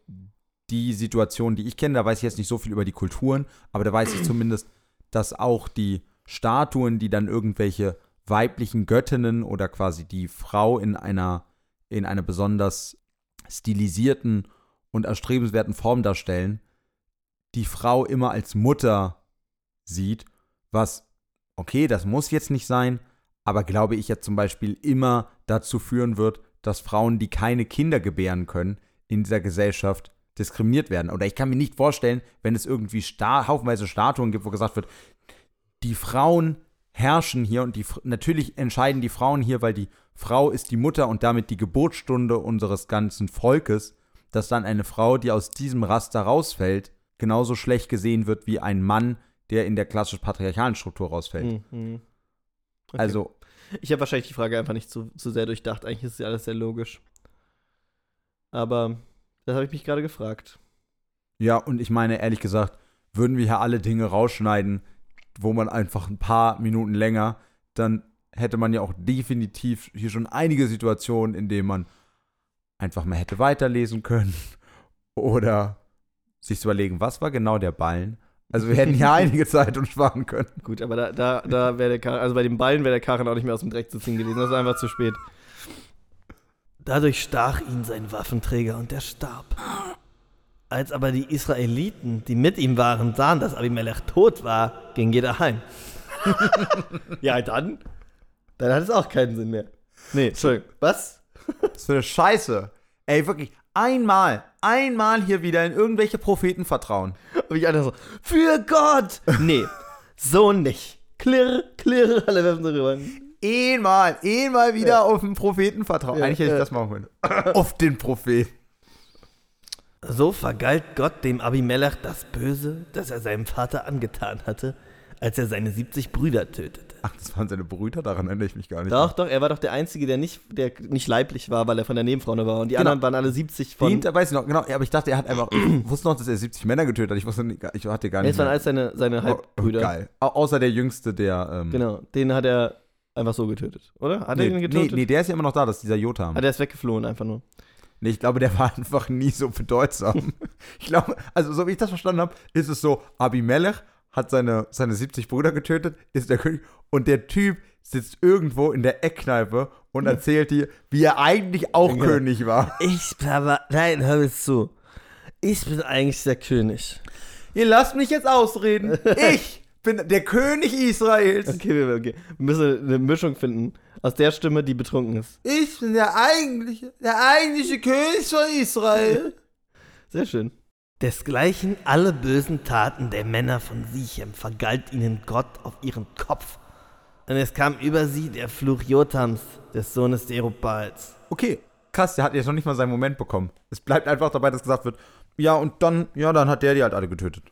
die Situation, die ich kenne, da weiß ich jetzt nicht so viel über die Kulturen, aber da weiß ich zumindest, dass auch die Statuen, die dann irgendwelche weiblichen Göttinnen oder quasi die Frau in einer, in einer besonders stilisierten und erstrebenswerten Form darstellen, die Frau immer als Mutter sieht, was, okay, das muss jetzt nicht sein, aber glaube ich ja zum Beispiel immer dazu führen wird, dass Frauen, die keine Kinder gebären können, in dieser Gesellschaft diskriminiert werden. Oder ich kann mir nicht vorstellen, wenn es irgendwie sta haufenweise Statuen gibt, wo gesagt wird, die Frauen herrschen hier und die natürlich entscheiden die Frauen hier, weil die Frau ist die Mutter und damit die Geburtsstunde unseres ganzen Volkes, dass dann eine Frau, die aus diesem Raster rausfällt, genauso schlecht gesehen wird wie ein Mann, der in der klassisch patriarchalen Struktur rausfällt. Mhm. Okay. Also, Ich habe wahrscheinlich die Frage einfach nicht zu, zu sehr durchdacht. Eigentlich ist ja alles sehr logisch. Aber das habe ich mich gerade gefragt. ja, und ich meine, ehrlich gesagt, würden wir hier alle Dinge rausschneiden, wo man einfach ein paar Minuten länger, dann hätte man ja auch definitiv hier schon einige Situationen, in denen man einfach mal hätte weiterlesen können oder sich zu überlegen, was war genau der Ballen. Also wir hätten hier einige Zeit uns sparen können. Gut, aber da, da, da wäre der Karren, also bei den Ballen wäre der Karren auch nicht mehr aus dem Dreck zu ziehen gewesen. Das ist einfach zu spät. Dadurch stach ihn sein Waffenträger und er starb. Als aber die Israeliten, die mit ihm waren, sahen, dass Abimelech tot war, ging jeder heim. ja, dann? Dann hat es auch keinen Sinn mehr. Nee, Entschuldigung. Was? Das ist für eine Scheiße. Ey, wirklich, einmal, einmal hier wieder in irgendwelche Propheten vertrauen. Und ich einfach so, für Gott! Nee, so nicht. Klirr, klirr, alle werfen so rüber. Einmal, einmal wieder auf den Propheten vertrauen. Ja, Eigentlich hätte ich ja. das machen können. auf den Propheten. So vergalt Gott dem Abimelech das Böse, das er seinem Vater angetan hatte, als er seine 70 Brüder tötete. Ach, das waren seine Brüder, daran erinnere ich mich gar nicht. Doch, doch, er war doch der Einzige, der nicht, der nicht leiblich war, weil er von der Nebenfrau nur war. Und die Genau. anderen waren alle 70 von. Hinter, weiß ich noch, genau, ja, aber ich dachte, er hat einfach, ich wusste noch, dass er 70 Männer getötet hat. Ich wusste nicht, ich hatte gar Nee, nicht. es waren mehr. alles seine, seine Oh, oh, Halbbrüder. geil. Au außer der Jüngste, der, ähm, Genau, den hat er einfach so getötet, oder? Hat nee, er ihn nee, getötet? nee, der ist ja immer noch da, das ist dieser Jotam. Ah, der ist weggeflohen einfach nur. Nee, ich glaube, der war einfach nie so bedeutsam. ich glaube, also so wie ich das verstanden habe, ist es so, Abimelech hat seine, seine 70 Brüder getötet, ist der König und der Typ sitzt irgendwo in der Eckkneipe und erzählt dir, wie er eigentlich auch Ja. König war. Ich bin aber, nein, hör mir zu. Ich bin eigentlich der König. Ihr lasst mich jetzt ausreden. Ich bin der König Israels. Okay, wir, okay. wir müssen eine Mischung finden aus der Stimme, die betrunken ist. Ich bin der eigentliche, der eigentliche König von Israel. Sehr schön. Desgleichen alle bösen Taten der Männer von Sichem vergalt ihnen Gott auf ihren Kopf. Und es kam über sie der Fluch Jotams, des Sohnes Derubals. Okay, krass, der hat jetzt noch nicht mal seinen Moment bekommen. Es bleibt einfach dabei, dass gesagt wird, ja, und dann, ja, dann hat der die halt alle getötet.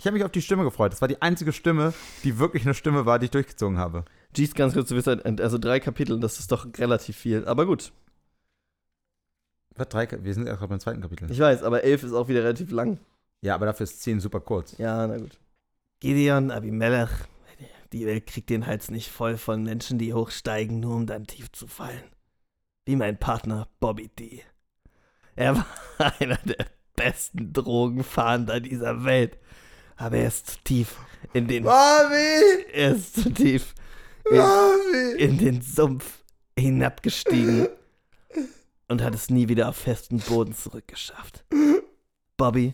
Ich habe mich auf die Stimme gefreut. Das war die einzige Stimme, die wirklich eine Stimme war, die ich durchgezogen habe. Jeez, ganz kurz, du bist halt, also drei Kapitel, das ist doch relativ viel. Aber gut, Was, drei, wir sind erst beim zweiten Kapitel. ich weiß, aber elf ist auch wieder relativ lang. Ja, aber dafür ist 10 super kurz. Ja, na gut. Gideon, Abimelech, die Welt kriegt den Hals nicht voll von Menschen, die hochsteigen, nur um dann tief zu fallen. Wie mein Partner Bobby D. Er war einer der besten Drogenfahnder dieser Welt. Aber er ist zu tief in den. Bobby! Er ist zu tief Bobby! in den Sumpf hinabgestiegen und hat es nie wieder auf festen Boden zurückgeschafft. Bobby,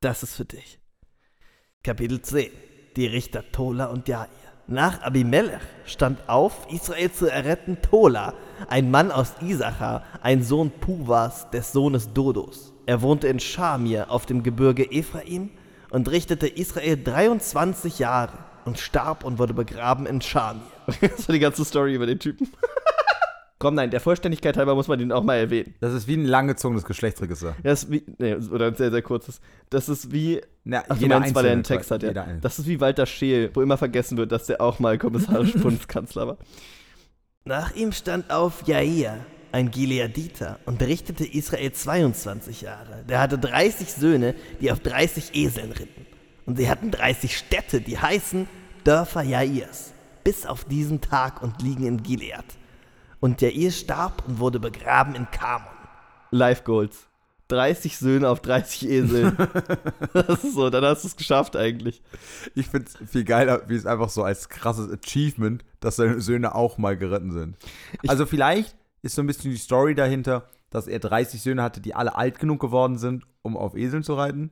das ist für dich. Kapitel 10. Die Richter Tola und Jair. Nach Abimelech stand auf, Israel zu erretten, Tola, ein Mann aus Isachar, ein Sohn Puwas, des Sohnes Dodos. Er wohnte in Schamir auf dem Gebirge Ephraim und richtete Israel 23 Jahre und starb und wurde begraben in Schamir. Das war die ganze Story über den Typen. Komm, nein, der Vollständigkeit halber muss man den auch mal erwähnen. Das ist wie ein langgezogenes Geschlechtsregister. Das ist wie, nee, oder ein sehr, sehr kurzes. Das ist wie, Na, ach, du meinst, weil er einen Text hat, ja. jeder. Das ist wie Walter Scheel, wo immer vergessen wird, dass der auch mal kommissarisch Bundeskanzler war. Nach ihm stand auf Jair, ein Gileaditer, und richtete Israel 22 Jahre. Der hatte 30 Söhne, die auf 30 Eseln ritten. Und sie hatten 30 Städte, die heißen Dörfer Jairs, bis auf diesen Tag und liegen in Gilead. Und Jair starb und wurde begraben in Kamon. Life Goals. 30 Söhne auf 30 Eseln. das ist so, dann hast du es geschafft eigentlich. Ich finde es viel geiler, wie es einfach so als krasses Achievement, dass seine Söhne auch mal geritten sind. Ich- also vielleicht ist so ein bisschen die Story dahinter, dass er 30 Söhne hatte, die alle alt genug geworden sind, um auf Eseln zu reiten.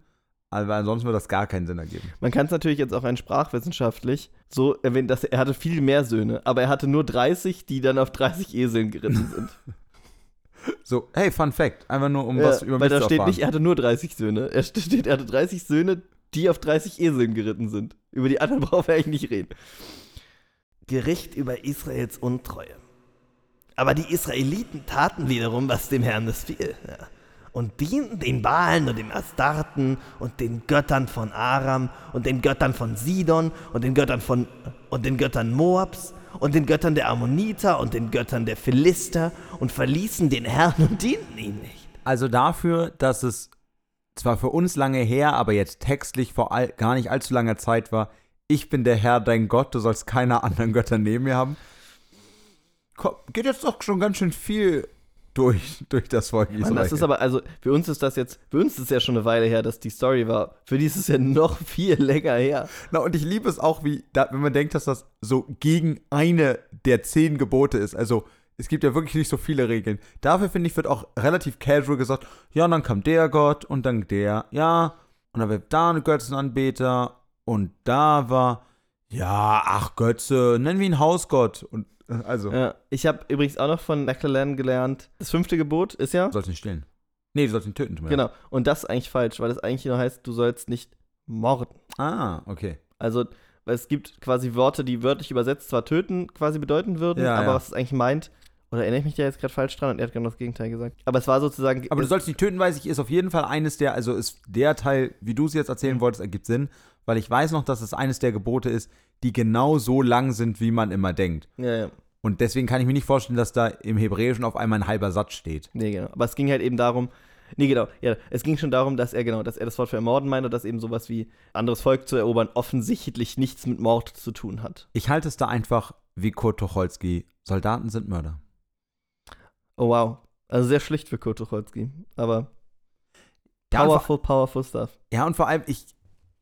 Aber ansonsten würde das gar keinen Sinn ergeben. Man kann es natürlich jetzt auch rein sprachwissenschaftlich so erwähnen, dass er, er hatte viel mehr Söhne, aber er hatte nur 30, die dann auf 30 Eseln geritten sind. So, hey, Fun Fact, einfach nur um Ja, was über weil mich da zu steht erfahren. nicht, er hatte nur 30 Söhne. Er steht, er hatte 30 Söhne, die auf 30 Eseln geritten sind. Über die anderen brauchen wir eigentlich nicht reden. Gericht über Israels Untreue. Aber die Israeliten taten wiederum, was dem Herrn missfiel. Ja. Und dienten den Baalen und den Astarten und den Göttern von Aram und den Göttern von Sidon und den Göttern von und den Göttern Moabs und den Göttern der Ammoniter und den Göttern der Philister und verließen den Herrn und dienten ihm nicht. Also dafür, dass es zwar für uns lange her, aber jetzt textlich vor all, gar nicht allzu langer Zeit war, ich bin der Herr, dein Gott, du sollst keine anderen Götter neben mir haben. Komm, geht jetzt doch schon ganz schön viel durch, durch das Volk Israel. Mann, das ist aber, also für uns ist das jetzt, für uns ist es ja schon eine Weile her, dass die Story war. Für die ist es ja noch viel länger her. Na, und ich liebe es auch, wie, da, wenn man denkt, dass das so gegen eine der zehn Gebote ist. Also, es gibt ja wirklich nicht so viele Regeln. Dafür, finde ich, wird auch relativ casual gesagt, ja, und dann kam der Gott und dann der, ja, und dann wird da ein Götzenanbeter und da war, ja, ach Götze, nennen wir ihn Hausgott. Und also, Ja, ich habe übrigens auch noch von McLaren gelernt, das fünfte Gebot ist ja, du sollst nicht stillen. Nee, du sollst ihn töten. tut mir leid. genau, und das ist eigentlich falsch, weil das eigentlich nur heißt, du sollst nicht morden. Ah, okay. Also, weil es gibt quasi Worte, die wörtlich übersetzt zwar töten quasi bedeuten würden, Ja, aber ja. was es eigentlich meint, oder erinnere ich mich da jetzt gerade falsch dran und er hat genau das Gegenteil gesagt. Aber es war sozusagen. Aber du sollst nicht töten, weiß ich, ist auf jeden Fall eines der, also ist der Teil, wie du es jetzt erzählen wolltest, ergibt Sinn, weil ich weiß noch, dass es eines der Gebote ist, die genau so lang sind, wie man immer denkt. Ja, ja. Und deswegen kann ich mir nicht vorstellen, dass da im Hebräischen auf einmal ein halber Satz steht. Nee, genau. Aber es ging halt eben darum, Nee, genau. Ja, es ging schon darum, dass er genau, dass er das Wort für ermorden meint und dass eben sowas wie anderes Volk zu erobern offensichtlich nichts mit Mord zu tun hat. Ich halte es da einfach wie Kurt Tucholsky. Soldaten sind Mörder. Oh wow. Also sehr schlicht für Kurt Tucholsky. Aber powerful, powerful stuff. Ja, und vor allem, ich,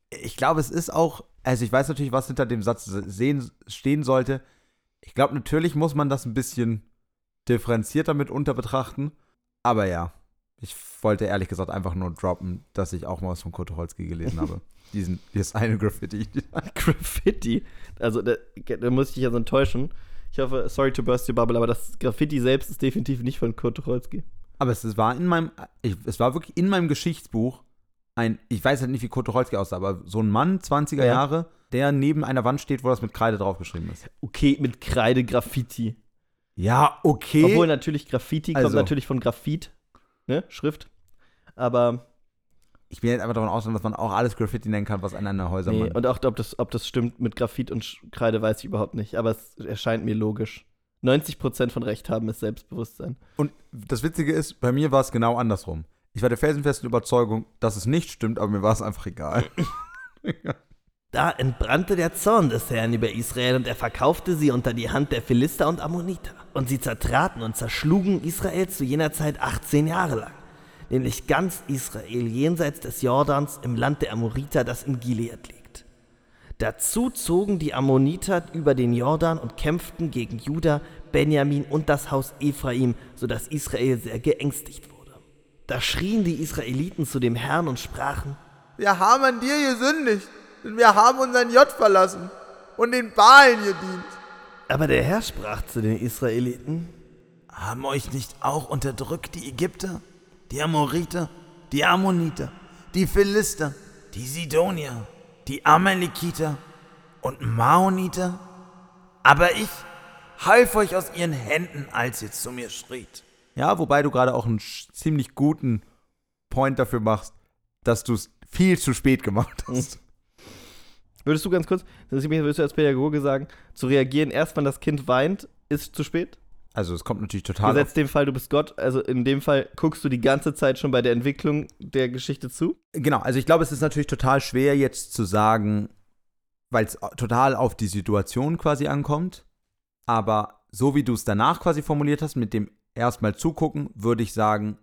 ich glaube, es ist auch, also ich weiß natürlich, was hinter dem Satz sehen, stehen sollte. Ich glaube, natürlich muss man das ein bisschen differenzierter mitunter betrachten. Aber ja, ich wollte ehrlich gesagt einfach nur droppen, dass ich auch mal was von Kurt Tucholsky gelesen habe. Diesen, dieses eine Graffiti. Graffiti. Also da, da muss ich dich also enttäuschen. Ich hoffe, sorry to burst your bubble, aber das Graffiti selbst ist definitiv nicht von Kurt Tucholsky. Aber es, es war in meinem, ich, es war wirklich in meinem Geschichtsbuch ein, ich weiß halt nicht, wie Kurt Tucholsky aussah, aber so ein Mann, 20er Ja. Jahre, der neben einer Wand steht, wo das mit Kreide draufgeschrieben ist. Okay, mit Kreide Graffiti. Ja, okay. Obwohl natürlich Graffiti kommt Also. natürlich von Graphit, ne? Schrift. Aber ich bin jetzt einfach davon ausgegangen, dass man auch alles Graffiti nennen kann, was an einer Häuser nee, man. und auch ob das, ob das stimmt mit Graphit und Kreide, weiß ich überhaupt nicht. Aber es erscheint mir logisch. 90% von Recht haben ist Selbstbewusstsein. Und das Witzige ist, bei mir war es genau andersrum. Ich war der felsenfesten Überzeugung, dass es nicht stimmt, aber mir war es einfach egal. Da entbrannte der Zorn des Herrn über Israel und er verkaufte sie unter die Hand der Philister und Ammoniter. Und sie zertraten und zerschlugen Israel zu jener Zeit 18 Jahre lang. Nämlich ganz Israel jenseits des Jordans im Land der Amoriter, das in Gilead liegt. Dazu zogen die Ammoniter über den Jordan und kämpften gegen Juda, Benjamin und das Haus Ephraim, sodass Israel sehr geängstigt wurde. Da schrien die Israeliten zu dem Herrn und sprachen, Wir haben an dir gesündigt. Und wir haben unseren J verlassen und den Balen gedient. Aber der Herr sprach zu den Israeliten, Haben euch nicht auch unterdrückt die Ägypter, die Amoriter, die Ammoniter, die Philister, die Sidonier, die Amalekiter und Maoniter? Aber ich half euch aus ihren Händen, als ihr zu mir schriet. Ja, wobei du gerade auch einen ziemlich guten Point dafür machst, dass du es viel zu spät gemacht hast. Würdest du ganz kurz, das ist- würdest du als Pädagoge sagen, zu reagieren, erst wenn das Kind weint, ist zu spät? Also es kommt natürlich total Gesetzt dem Fall, du bist Gott, also in dem Fall guckst du die ganze Zeit schon bei der Entwicklung der Geschichte zu. Genau, also ich glaube, es ist natürlich total schwer jetzt zu sagen, weil es total auf die Situation quasi ankommt. Aber so wie du es danach quasi formuliert hast, mit dem erstmal zugucken, würde ich sagen,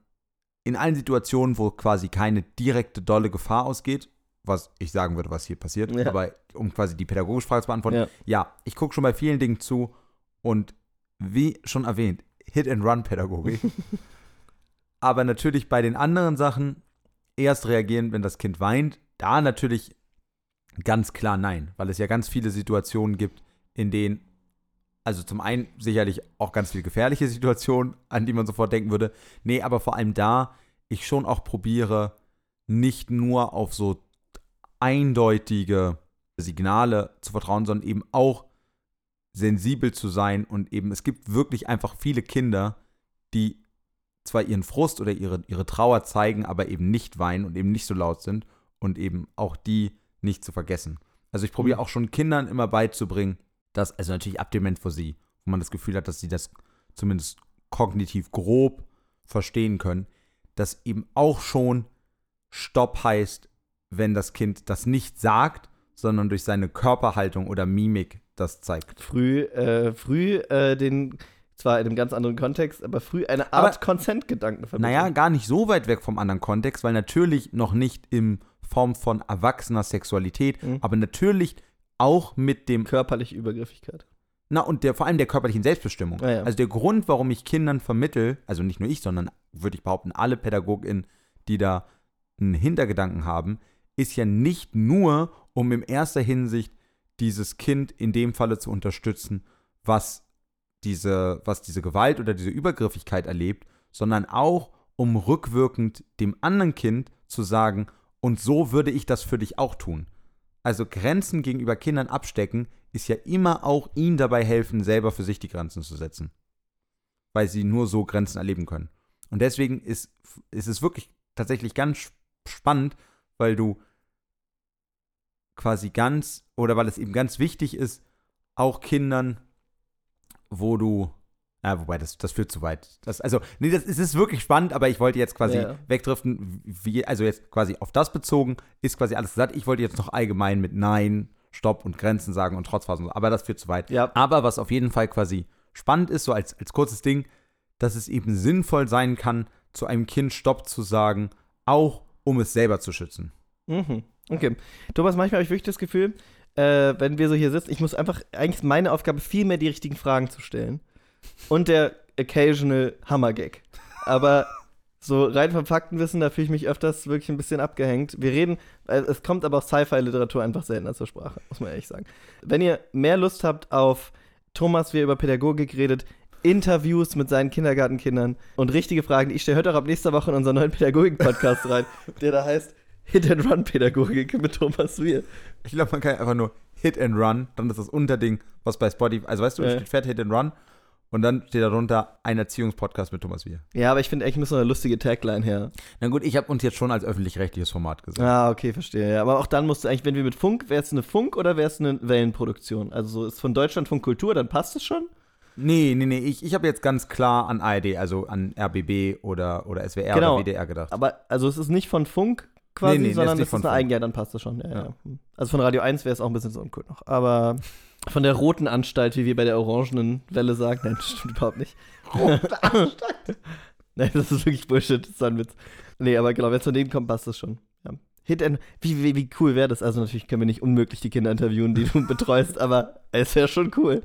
in allen Situationen, wo quasi keine direkte dolle Gefahr ausgeht, was ich sagen würde, was hier passiert, Ja. aber um quasi die pädagogische Frage zu beantworten, Ja. ja, ich gucke schon bei vielen Dingen zu und wie schon erwähnt, Hit-and-Run-Pädagogik. Aber natürlich bei den anderen Sachen erst reagieren, wenn das Kind weint, da natürlich ganz klar nein, weil es ja ganz viele Situationen gibt, in denen, also zum einen sicherlich auch ganz viele gefährliche Situationen, an die man sofort denken würde, nee, aber vor allem da ich schon auch probiere, nicht nur auf so eindeutige Signale zu vertrauen, sondern eben auch sensibel zu sein und eben, es gibt wirklich einfach viele Kinder, die zwar ihren Frust oder ihre, ihre Trauer zeigen, aber eben nicht weinen und eben nicht so laut sind und eben auch die nicht zu vergessen. Also ich probiere Mhm. auch schon Kindern immer beizubringen, dass, also natürlich ab dem Moment für sie, wo man das Gefühl hat, dass sie das zumindest kognitiv grob verstehen können, dass eben auch schon Stopp heißt, wenn das Kind das nicht sagt, sondern durch seine Körperhaltung oder Mimik das zeigt. Früh, äh, früh äh, den, zwar in einem ganz anderen Kontext, aber früh eine Art Consent-Gedanken vermitteln. Naja, gar nicht so weit weg vom anderen Kontext, weil natürlich noch nicht in Form von erwachsener Sexualität, Mhm. aber natürlich auch mit dem, Körperliche Übergriffigkeit. na und der, vor allem der körperlichen Selbstbestimmung. Ah, ja. Also der Grund, warum ich Kindern vermittel, also nicht nur ich, sondern würde ich behaupten, alle PädagogInnen, die da einen Hintergedanken haben, ist ja nicht nur, um in erster Hinsicht dieses Kind in dem Falle zu unterstützen, was diese, was diese Gewalt oder diese Übergriffigkeit erlebt, sondern auch, um rückwirkend dem anderen Kind zu sagen, und so würde ich das für dich auch tun. Also Grenzen gegenüber Kindern abstecken ist ja immer auch ihnen dabei helfen, selber für sich die Grenzen zu setzen. Weil sie nur so Grenzen erleben können. Und deswegen ist, ist es wirklich tatsächlich ganz spannend, weil du quasi ganz, oder weil es eben ganz wichtig ist, auch Kindern, wo du, Ja, wobei, das, das führt zu weit. Das, also, nee, das, es ist wirklich spannend, aber ich wollte jetzt quasi Ja. wegdriften, wie, also jetzt quasi auf das bezogen, ist quasi alles gesagt. Ich wollte jetzt noch allgemein mit Nein, Stopp und Grenzen sagen und Trotzphasen, aber das führt zu weit. Ja. Aber was auf jeden Fall quasi spannend ist, so als, als kurzes Ding, dass es eben sinnvoll sein kann, zu einem Kind Stopp zu sagen, auch um es selber zu schützen. Mhm. Okay. Thomas, manchmal habe ich wirklich das Gefühl, äh, wenn wir so hier sitzen, ich muss einfach, eigentlich ist meine Aufgabe, viel mehr die richtigen Fragen zu stellen. Und der occasional Hammergag. Aber so rein vom Faktenwissen, da fühle ich mich öfters wirklich ein bisschen abgehängt. Wir reden, äh, es kommt aber auch Sci-Fi-Literatur einfach seltener zur Sprache, muss man ehrlich sagen. Wenn ihr mehr Lust habt auf Thomas, wie er über Pädagogik redet, Interviews mit seinen Kindergartenkindern und richtige Fragen, die ich stelle, hört doch ab nächster Woche in unseren neuen Pädagogik-Podcast rein, der da heißt Hit-and-Run-Pädagogik mit Thomas Wir. Ich glaube, man kann einfach nur Hit and Run, dann ist das Unterding, was bei Spotify, also weißt du, es Ja. steht fett Hit and Run und dann steht darunter ein Erziehungspodcast mit Thomas Wir. Ja, aber ich finde, eigentlich muss noch eine lustige Tagline her. Na gut, ich habe uns jetzt schon als öffentlich-rechtliches Format gesehen. Ah, okay, verstehe. Ja, aber auch dann musst du eigentlich, wenn wir mit Funk, wäre es eine Funk oder wäre es eine Wellenproduktion? Also so ist von Deutschlandfunk Kultur, dann passt es schon? Nee, nee, nee, ich, ich habe jetzt ganz klar an ARD, also an RBB oder, oder SWR Genau. oder WDR gedacht. Aber also es ist nicht von Funk quasi, Nee, nee, das sondern ist es von ist eine Funk. Eigen, ja, dann passt das schon. Ja, ja. Also von Radio 1 wäre es auch ein bisschen so uncool noch. Aber von der roten Anstalt, wie wir bei der orangenen Welle sagen, nein, das stimmt überhaupt nicht. Rote Anstalt? nein, das ist wirklich Bullshit, das ist ein Witz. Nee, aber genau, wenn es von denen kommt, passt das schon. Ja. Hit and, wie, wie, wie cool wäre das? Also natürlich können wir nicht unmöglich die Kinder interviewen, die du betreust, aber es wäre schon cool.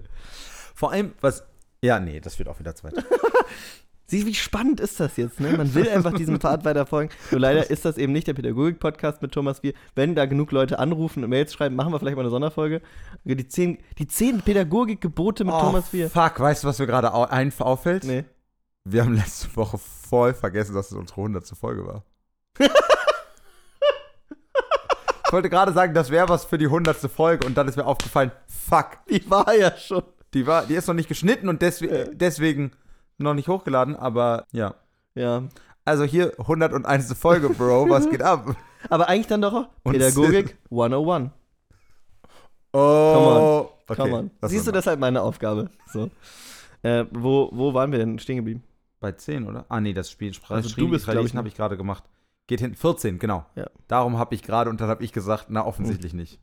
Vor allem, was. Ja, nee, das wird auch wieder zweit. Sieh, wie spannend ist das jetzt, ne? Man will einfach diesem Pfad weiterfolgen. Nur leider ist das eben nicht der Pädagogik-Podcast mit Thomas Wir. Wenn da genug Leute anrufen und Mails schreiben, machen wir vielleicht mal eine Sonderfolge. Die zehn, die zehn Pädagogik-Gebote mit Thomas Wir. Oh, Fuck, weißt du, was mir gerade ein auffällt? Nee. Wir haben letzte Woche voll vergessen, dass es unsere 100. Folge war. ich wollte gerade sagen, das wäre was für die 100. Folge und dann ist mir aufgefallen, fuck, Die war ja schon. die, war, die ist noch nicht geschnitten und deswe Ja. deswegen noch nicht hochgeladen, aber ja. Ja. Also hier 101. Folge, Bro, was geht ab? Aber eigentlich dann doch auch Und Pädagogik 101. Oh, okay. Come on. das Siehst du, das ist halt meine Aufgabe. So. Äh, wo, wo waren wir denn stehen geblieben? Bei 10, oder? Ah, nee, das Spiel Also du bist, ich, habe ich gerade gemacht. Geht hin, 14, genau. Ja. Darum habe ich gerade und dann habe ich gesagt, na, offensichtlich nicht.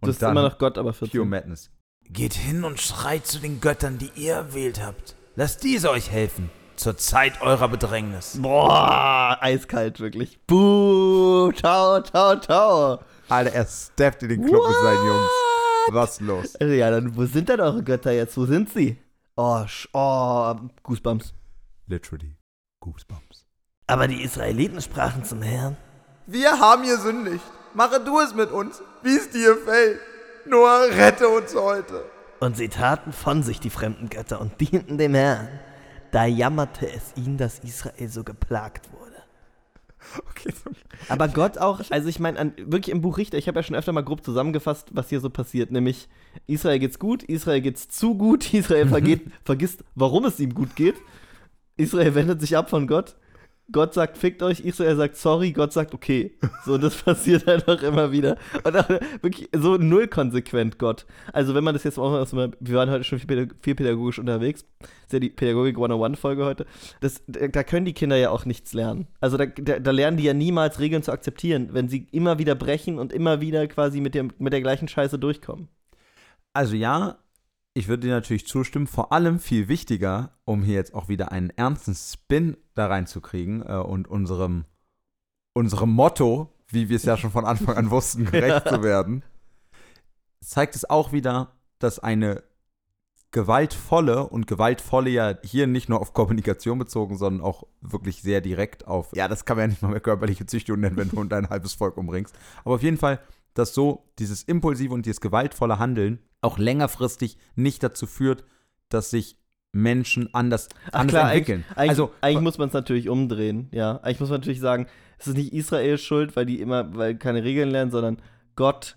Du bist immer noch Gott, aber Pure 14. Madness. Geht hin und schreit zu den Göttern, die ihr erwählt habt. Lasst diese euch helfen. Zur Zeit eurer Bedrängnis. Boah, eiskalt wirklich. Buh, ciao, ciao, ciao. Alter, er steppt in den Club mit seinen Jungs. Was los? Ja, dann, wo sind denn eure Götter jetzt? Wo sind sie? Oh, sch oh, Goosebumps. Literally. Goosebumps. Aber die Israeliten sprachen zum Herrn. Wir haben gesündigt. Mache du es mit uns, wie es dir fällt. Nur rette uns heute. Und sie taten von sich die fremden Götter und dienten dem Herrn. Da jammerte es ihn, dass Israel so geplagt wurde. Okay, so. Aber Gott auch, also ich meine, wirklich im Buch Richter, ich habe ja schon öfter mal grob zusammengefasst, was hier so passiert, nämlich Israel geht's gut, Israel geht's zu gut, Israel vergeht, vergisst, warum es ihm gut geht. Israel wendet sich ab von Gott. Gott sagt, fickt euch, Israel sagt sorry, Gott sagt okay. So, das passiert einfach immer wieder. Und auch wirklich so null konsequent Gott. Also, wenn man das jetzt auch erstmal, wir waren heute schon viel, pädag- viel pädagogisch unterwegs, ist ja die Pädagogik 101-Folge heute. Das, da können die Kinder ja auch nichts lernen. Also, da, da, da lernen die ja niemals Regeln zu akzeptieren, wenn sie immer wieder brechen und immer wieder quasi mit, dem, mit der gleichen Scheiße durchkommen. Also ja, ich würde dir natürlich zustimmen. Vor allem viel wichtiger, um hier jetzt auch wieder einen ernsten Spin da reinzukriegen äh, und unserem, unserem Motto, wie wir es ja schon von Anfang an wussten, gerecht zu werden, zeigt es auch wieder, dass eine gewaltvolle und gewaltvolle ja hier nicht nur auf Kommunikation bezogen, sondern auch wirklich sehr direkt auf, ja, das kann man ja nicht mal mehr körperliche Züchtigung nennen, wenn du und dein halbes Volk umbringst. Aber auf jeden Fall, dass so dieses impulsive und dieses gewaltvolle Handeln auch längerfristig nicht dazu führt, dass sich Menschen anders, anders entwickeln. Eigentlich, also, eigentlich muss man es natürlich umdrehen, ja. Eigentlich muss man natürlich sagen, es ist nicht Israels Schuld, weil die immer, weil keine Regeln lernen, sondern Gott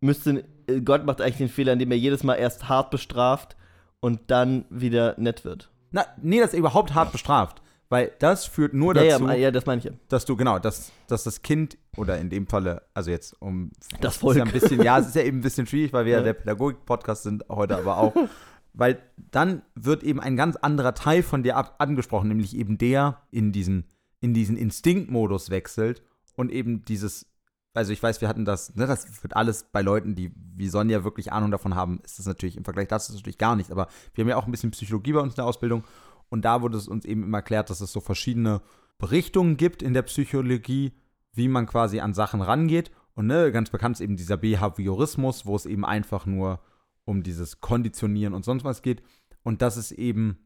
müsste, äh, Gott macht eigentlich den Fehler, indem er jedes Mal erst hart bestraft und dann wieder nett wird. na, nee, das ist überhaupt hart bestraft. Weil das führt nur Ja, dazu, ja, ja, das meine ich dass du, genau, dass, dass das Kind, oder in dem Falle, also jetzt um Das Ist Volk. ja ein bisschen, ja, es ist ja eben ein bisschen schwierig, weil wir ja, der Pädagogik-Podcast sind heute aber auch. weil dann wird eben ein ganz anderer Teil von dir ab angesprochen, nämlich eben der in diesen, in diesen Instinktmodus wechselt und eben dieses, also ich weiß, wir hatten das, ne, das wird alles bei Leuten, die wie Sonja wirklich Ahnung davon haben, ist das natürlich im Vergleich dazu natürlich gar nicht, aber wir haben ja auch ein bisschen Psychologie bei uns in der Ausbildung und da wurde es uns eben immer erklärt, dass es so verschiedene Richtungen gibt in der Psychologie, wie man quasi an Sachen rangeht. Und ne, ganz bekannt ist eben dieser Behaviorismus, wo es eben einfach nur um dieses Konditionieren und sonst was geht. Und dass es eben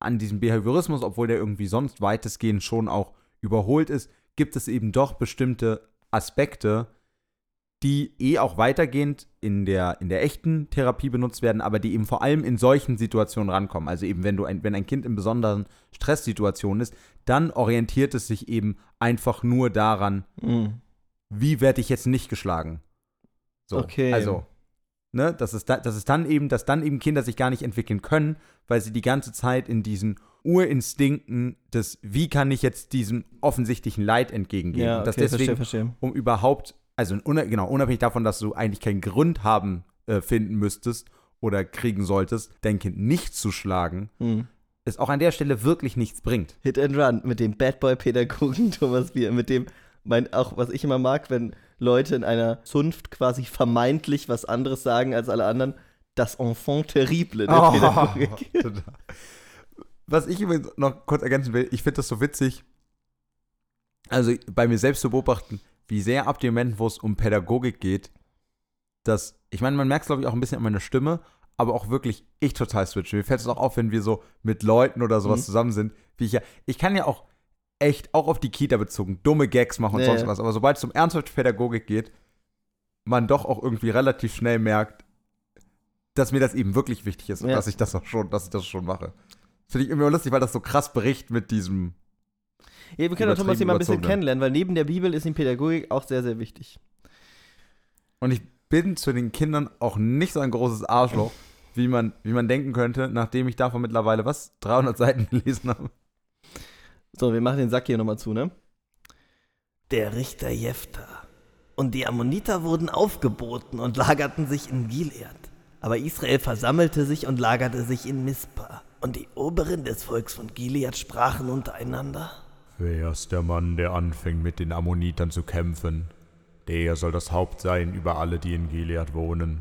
an diesem Behaviorismus, obwohl der irgendwie sonst weitestgehend schon auch überholt ist, gibt es eben doch bestimmte Aspekte, die eh auch weitergehend in der, in der echten Therapie benutzt werden, aber die eben vor allem in solchen Situationen rankommen. Also eben, wenn du ein, wenn ein Kind in besonderen Stresssituationen ist, dann orientiert es sich eben einfach nur daran, Mhm. wie werde ich jetzt nicht geschlagen. So, Okay. Also, ne, das ist, da, das ist dann eben, dass dann eben Kinder sich gar nicht entwickeln können, weil sie die ganze Zeit in diesen Urinstinkten des, wie kann ich jetzt diesem offensichtlichen Leid entgegengehen. Ja, Und dass okay, deswegen, verstehe, verstehe. um überhaupt, also genau, unabhängig davon, dass du eigentlich keinen Grund haben äh, finden müsstest oder kriegen solltest, dein Kind nicht zu schlagen, Mhm. es auch an der Stelle wirklich nichts bringt. Hit and Run mit dem Bad Boy Pädagogen Thomas Bier, mit dem mein auch was ich immer mag, wenn Leute in einer Zunft quasi vermeintlich was anderes sagen als alle anderen, das Enfant terrible der Oh. Pädagogik. Was ich übrigens noch kurz ergänzen will, ich finde das so witzig, also bei mir selbst zu beobachten, wie sehr ab dem Moment, wo es um Pädagogik geht, dass, ich meine, man merkt es, glaube ich, auch ein bisschen an meiner Stimme, aber auch wirklich ich total switche. Mir fällt es auch auf, wenn wir so mit Leuten oder sowas Mhm. zusammen sind, wie ich ja, ich kann ja auch echt, auch auf die Kita bezogen, dumme Gags machen und Ja, sonst was, aber sobald es um ernsthafte Pädagogik geht, man doch auch irgendwie relativ schnell merkt, dass mir das eben wirklich wichtig ist und Ja. dass ich das auch schon, dass ich das schon mache. Finde ich immer lustig, weil das so krass bricht mit diesem. Ja, wir können doch Thomas hier mal ein bisschen Übertrieben kennenlernen, weil neben der Bibel ist ihm Pädagogik auch sehr, sehr wichtig. Und ich bin zu den Kindern auch nicht so ein großes Arschloch, wie man, wie man denken könnte, nachdem ich davon mittlerweile was 300 Seiten gelesen habe. So, wir machen den Sack hier nochmal zu, ne? Der Richter Jephthah. Und die Ammoniter wurden aufgeboten und lagerten sich in Gilead. Aber Israel versammelte sich und lagerte sich in Mispa. Und die Oberen des Volks von Gilead sprachen untereinander. Wer ist der Mann, der anfängt mit den Ammonitern zu kämpfen? Der soll das Haupt sein über alle, die in Gilead wohnen.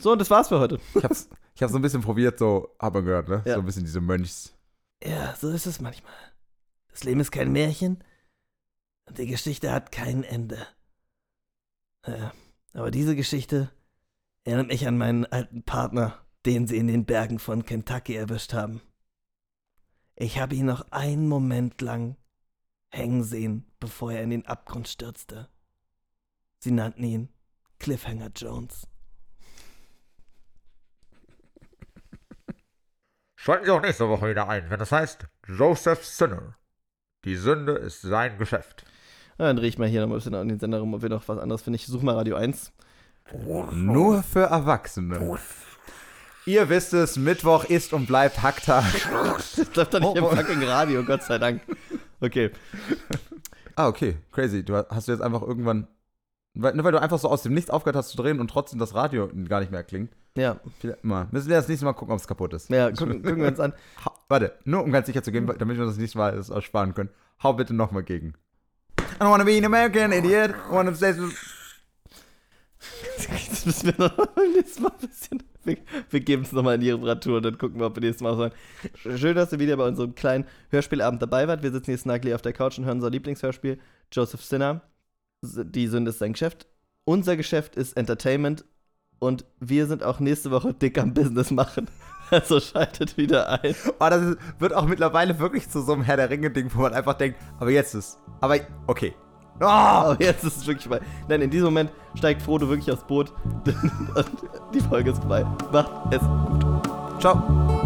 So, und das war's für heute. Ich hab's, ich hab's so ein bisschen probiert, so, hab man gehört, ne? Ja. So ein bisschen diese Mönchs. Ja, so ist es manchmal. Das Leben ist kein Märchen und die Geschichte hat kein Ende. Ja, aber diese Geschichte erinnert mich an meinen alten Partner, den sie in den Bergen von Kentucky erwischt haben. Ich habe ihn noch einen Moment lang hängen sehen, bevor er in den Abgrund stürzte. Sie nannten ihn Cliffhanger Jones. Schalten Sie auch nächste Woche wieder ein, wenn es heißt Joseph Sinner. Die Sünde ist sein Geschäft. Ja, dann drehe ich mal hier nochmal ein bisschen an den Sender rum, ob wir noch was anderes finden. Ich suche mal Radio 1. Nur für Erwachsene. Ihr wisst es, Mittwoch ist und bleibt Hacktag. Das läuft doch nicht im fucking Radio, Gott sei Dank. Okay. Ah, okay, crazy. Du hast- du jetzt einfach irgendwann, weil, nur weil du einfach so aus dem Nichts aufgehört hast zu drehen und trotzdem das Radio gar nicht mehr klingt. Ja, mal. Müssen wir das nächste Mal gucken, ob es kaputt ist. ja gucken, gucken wir uns an. Warte, nur um ganz sicher zu gehen, damit wir das nächste Mal das ersparen können. Hau bitte nochmal gegen. I don't wanna be an American idiot. I wanna say Müssen wir noch beim nächsten Mal ein bisschen. Wir, wir geben es nochmal in die Reparatur und dann gucken wir, ob wir nächstes Mal sagen. Schön, dass ihr wieder bei unserem kleinen Hörspielabend dabei wart. Wir sitzen hier snugly auf der Couch und hören unser Lieblingshörspiel, Joseph Sinner. Die Sünde ist sein Geschäft. Unser Geschäft ist Entertainment und wir sind auch nächste Woche dick am Business machen. Also schaltet wieder ein. Oh, das ist, wird auch mittlerweile wirklich zu so einem Herr der Ringe-Ding, wo man einfach denkt, aber jetzt ist. Aber okay. Oh! Aber jetzt ist es wirklich vorbei. Nein, in diesem Moment steigt Frodo wirklich aufs Boot und die Folge ist vorbei. Macht es Ciao.